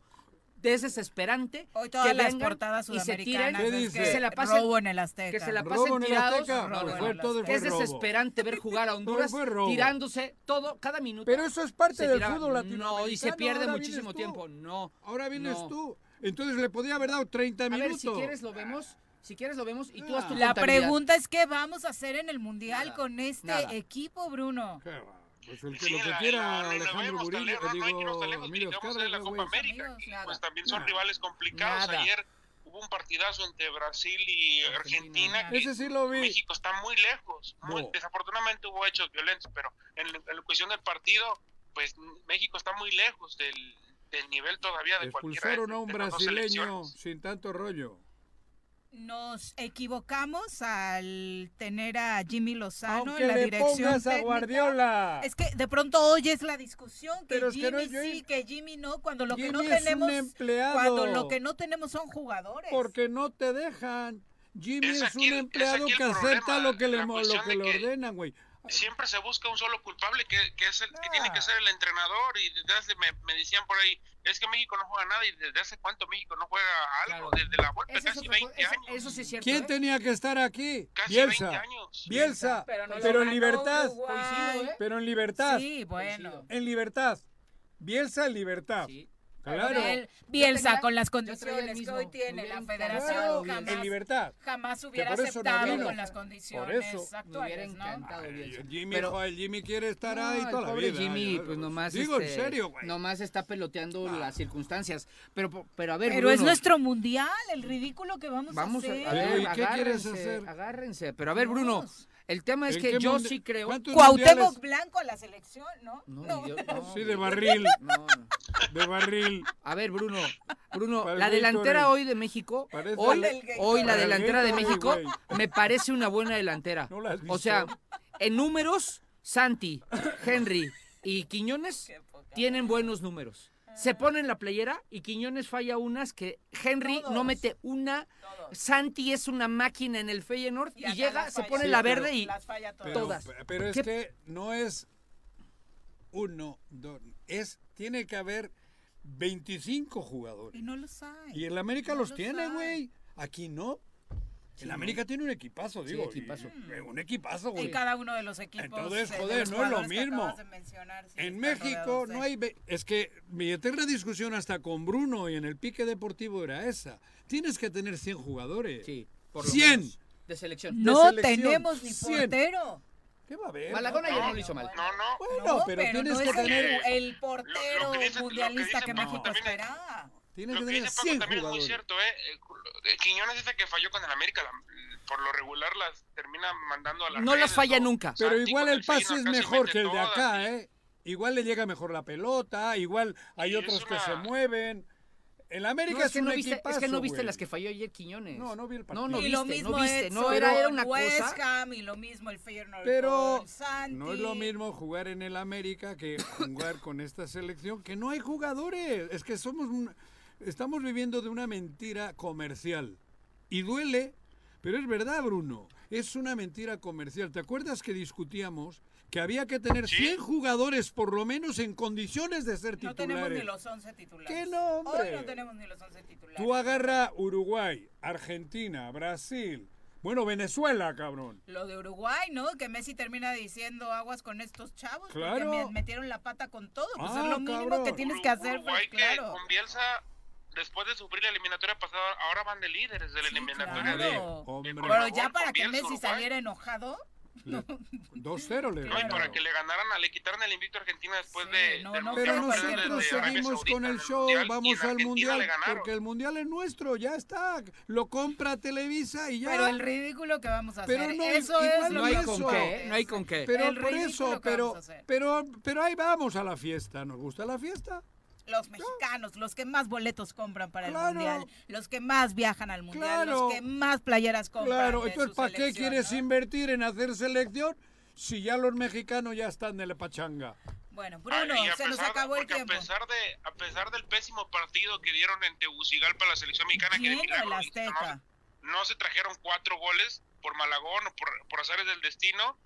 Es desesperante Hoy todas que las portadas y se tiren, que se la pasen, robo en el Azteca. que se la ¿Robo pasen tirados. No, Robo no, es desesperante ver jugar a Honduras tirándose todo, cada minuto. Pero eso es parte del fútbol No, latinoamericano. y se pierde ahora muchísimo tiempo. No. Ahora vienes no. tú. Entonces le podía haber dado 30 A minutos. ver, si quieres lo vemos. Si quieres lo vemos y tú haz tu La pregunta es qué vamos a hacer en el Mundial Nada, con este nada. equipo, Bruno. Qué va, Pues el que Sí, lo que la- quiera la- la- Alejandro tan Murillo, lejos, no hay que irnos digo, tan lejos, Emilio digamos de la Copa. América, Amigos, pues también son Nada. rivales complicados. Nada. Ayer hubo un partidazo entre Brasil y Argentina. que Ese sí lo vi. México está muy lejos. muy- No. Desafortunadamente hubo hechos violentos, pero en, la- en la cuestión del partido, pues México está muy lejos del, del nivel todavía de cualquiera de, Expulsaron a un brasileño sin tanto rollo. Nos equivocamos al tener a Jimmy Lozano Aunque en la le dirección pongas a técnica. Guardiola. Es que de pronto oyes la discusión que Pero es Jimmy que no es sí, que Jimmy no, cuando lo que no es tenemos empleado. cuando lo que no tenemos son jugadores. Porque no te dejan. Jimmy Es es, aquí un es empleado que acepta problema, lo que le, lo que le que- ordenan, güey. Siempre se busca un solo culpable que, que es el que tiene Ah. que ser el entrenador y desde hace me, me decían por ahí es que México no juega nada y desde hace cuánto México no juega algo Claro. desde la vuelta casi otra co- 20 eso, años eso sí es cierto. ¿Quién ¿eh? tenía que estar aquí? casi Bielsa. 20 años Bielsa. Pero no Pero lo en libertad. Uruguay. Coincido, ¿eh? Pero en libertad. Sí, bueno. En libertad. Bielsa en libertad. Sí. Claro. Él, Bielsa tenía- con las el condiciones que hoy tiene la federación jamás, En libertad. jamás hubiera no aceptado con las Por condiciones eso. Me hubiera actuales, ¿no? Ay, el Jimmy, Pero- joder, el Jimmy quiere estar No, ahí el toda la vida. Jimmy, Ay, pues nomás. Digo, este, en serio, güey. Nomás está peloteando las circunstancias. Pero, pero a ver, Pero es nuestro mundial, el ridículo que vamos, Vamos a hacer. a ver, ¿y qué quieres agárrense, hacer? agárrense. Pero a ver, Bruno, Vamos. El tema es ¿En que yo sí creo. ¿Cuántos Cuauhtémoc mundiales? Blanco a la selección, ¿no? No, ni yo- no, Sí, de barril. No. De barril. A ver, Bruno, Bruno, Para la Gatorade. delantera hoy de México, Parece hoy, el- hoy la delantera de México me parece una buena delantera. ¿No la has O sea, en números, Santi, Henry y Quiñones tienen buenos números. Se ponen la playera y Quiñones falla unas que Henry no mete una. Santi es una máquina en el Feyenoord y, acá llega, se pone Sí, la pero- verde y Las falla todas. Pero, Todas. pero es ¿Qué- que no es uno, dos, es, tiene que haber 25 jugadores. Y no los hay. Y el América No los los tiene, güey. Aquí no. El Sí, América tiene un equipazo, Sí, digo. equipazo. y- y- un equipazo, Y güey. cada uno de los equipos. Entonces, eh, de joder, no es lo mismo. En México no hay... ve- Es que mi eterna discusión hasta con Bruno y en el pique deportivo era esa. Tienes que tener 100 jugadores. Sí, por lo 100. menos, de selección. de No selección, tenemos ni 100. portero. ¿Qué va a haber? Malagón ayer no, no lo hizo mal. no no Bueno, No, pero, tienes no que el- tener... el, portero Lo- lo que dice- lo que mundialista dice que México esperaba. Tienes lo que que tener dice Paco 100 también es muy jugadores. cierto eh Eh, Quiñones dice que falló con el América la- por lo regular las termina mandando a las No las redes, falla o nunca. Pero Santi igual el pase es mejor que el de todas, acá, y- ¿eh? Igual le llega mejor la pelota, igual hay otros es que una- se mueven. El América No, es es, que un no viste, es equipazo, que no viste güey. las que falló ayer Quiñones. No, no vi el No, partido. no y viste, lo mismo no viste. Edson No, era, era una West cosa. Ham y lo mismo el Feyenoord Pero con Santi. no es lo mismo jugar en el América que jugar con esta selección, que no hay jugadores. Es que somos un- estamos viviendo de una mentira comercial. Y duele, pero es verdad, Bruno. Es una mentira comercial. ¿Te acuerdas que discutíamos que había que tener 100 jugadores por lo menos en condiciones de ser No titulares? tenemos ni los 11 titulares. ¿Qué no, hombre? Hoy no tenemos ni los 11 titulares. Tú agarra Uruguay, Argentina, Brasil, Bueno, Venezuela, cabrón. Lo de Uruguay, ¿no? Que Messi termina diciendo aguas con estos chavos Claro. porque me- metieron la pata con todo. Pues Ah, es lo mínimo cabrón. que tienes que hacer, Uruguay pues que claro. con Bielsa, después de sufrir la eliminatoria pasada, ahora van de líderes de la eliminatoria de, claro. de Pero Conmebol ya para que Messi Uruguay. saliera enojado, 2-0 le No, y para que le ganaran, le quitaran el invicto a Argentina después de. no, del no Pero nosotros seguimos Saudita con el show, Mundial, vamos al Argentina mundial, le porque el mundial es nuestro, ya está. Lo compra Televisa y ya. pero el ridículo que vamos a Pero hacer, no, eso igual es no lo hay que con qué, no hay con qué. Pero el por eso, pero, vamos a hacer. pero, pero ahí vamos a la fiesta. ¿Nos gusta la fiesta? Los mexicanos, los que más boletos compran para Claro. el mundial, los que más viajan al mundial, Claro. los que más playeras compran. Claro, de entonces ¿para qué quieres ¿no? invertir en hacer selección si ya los mexicanos ya están de la pachanga? Bueno, Bruno, se nos acabó el tiempo. A pesar, de, a pesar del pésimo partido que dieron en Tegucigalpa la selección mexicana, que de milagro no se trajeron cuatro goles por Malagón o por, por azares del destino.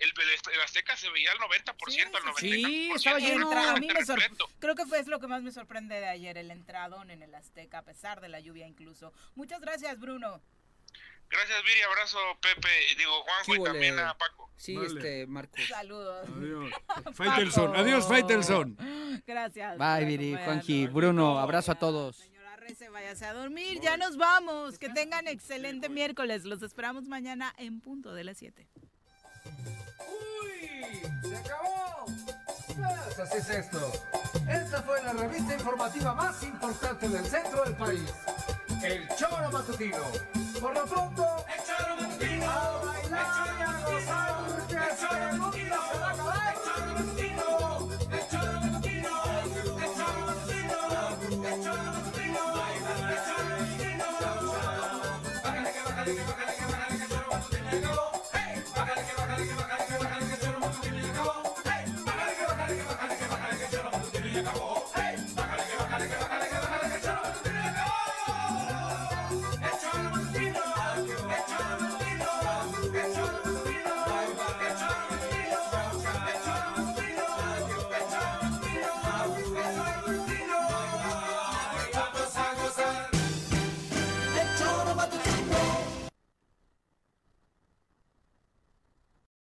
El, el Azteca se veía al 90%, al 90%. Sí, estaba lleno. A mí me Repleto. sor- Creo que fue es lo que más me sorprende de ayer, el entradón en el Azteca, a pesar de la lluvia incluso. Muchas gracias, Bruno. Gracias, Viri. Abrazo, Pepe. Digo, Juanjo y también a Paco. Sí, Vale. este, Marcos. Saludos. Adiós. Faitelson, adiós, Faitelson. Gracias. Bye, Viri. Juanji, Bruno, abrazo a todos. Señora Rece, váyase a dormir, ya nos vamos. Que tengan excelente miércoles. Los esperamos mañana en punto de las 7. ¡Se acabó! Pues así es esto. Esta fue la revista informativa más importante del centro del país. El Choro Matutino. Por lo pronto, el Choro Matutino. A bailar y a gozar, porque el Choro Matutino se va a acabar.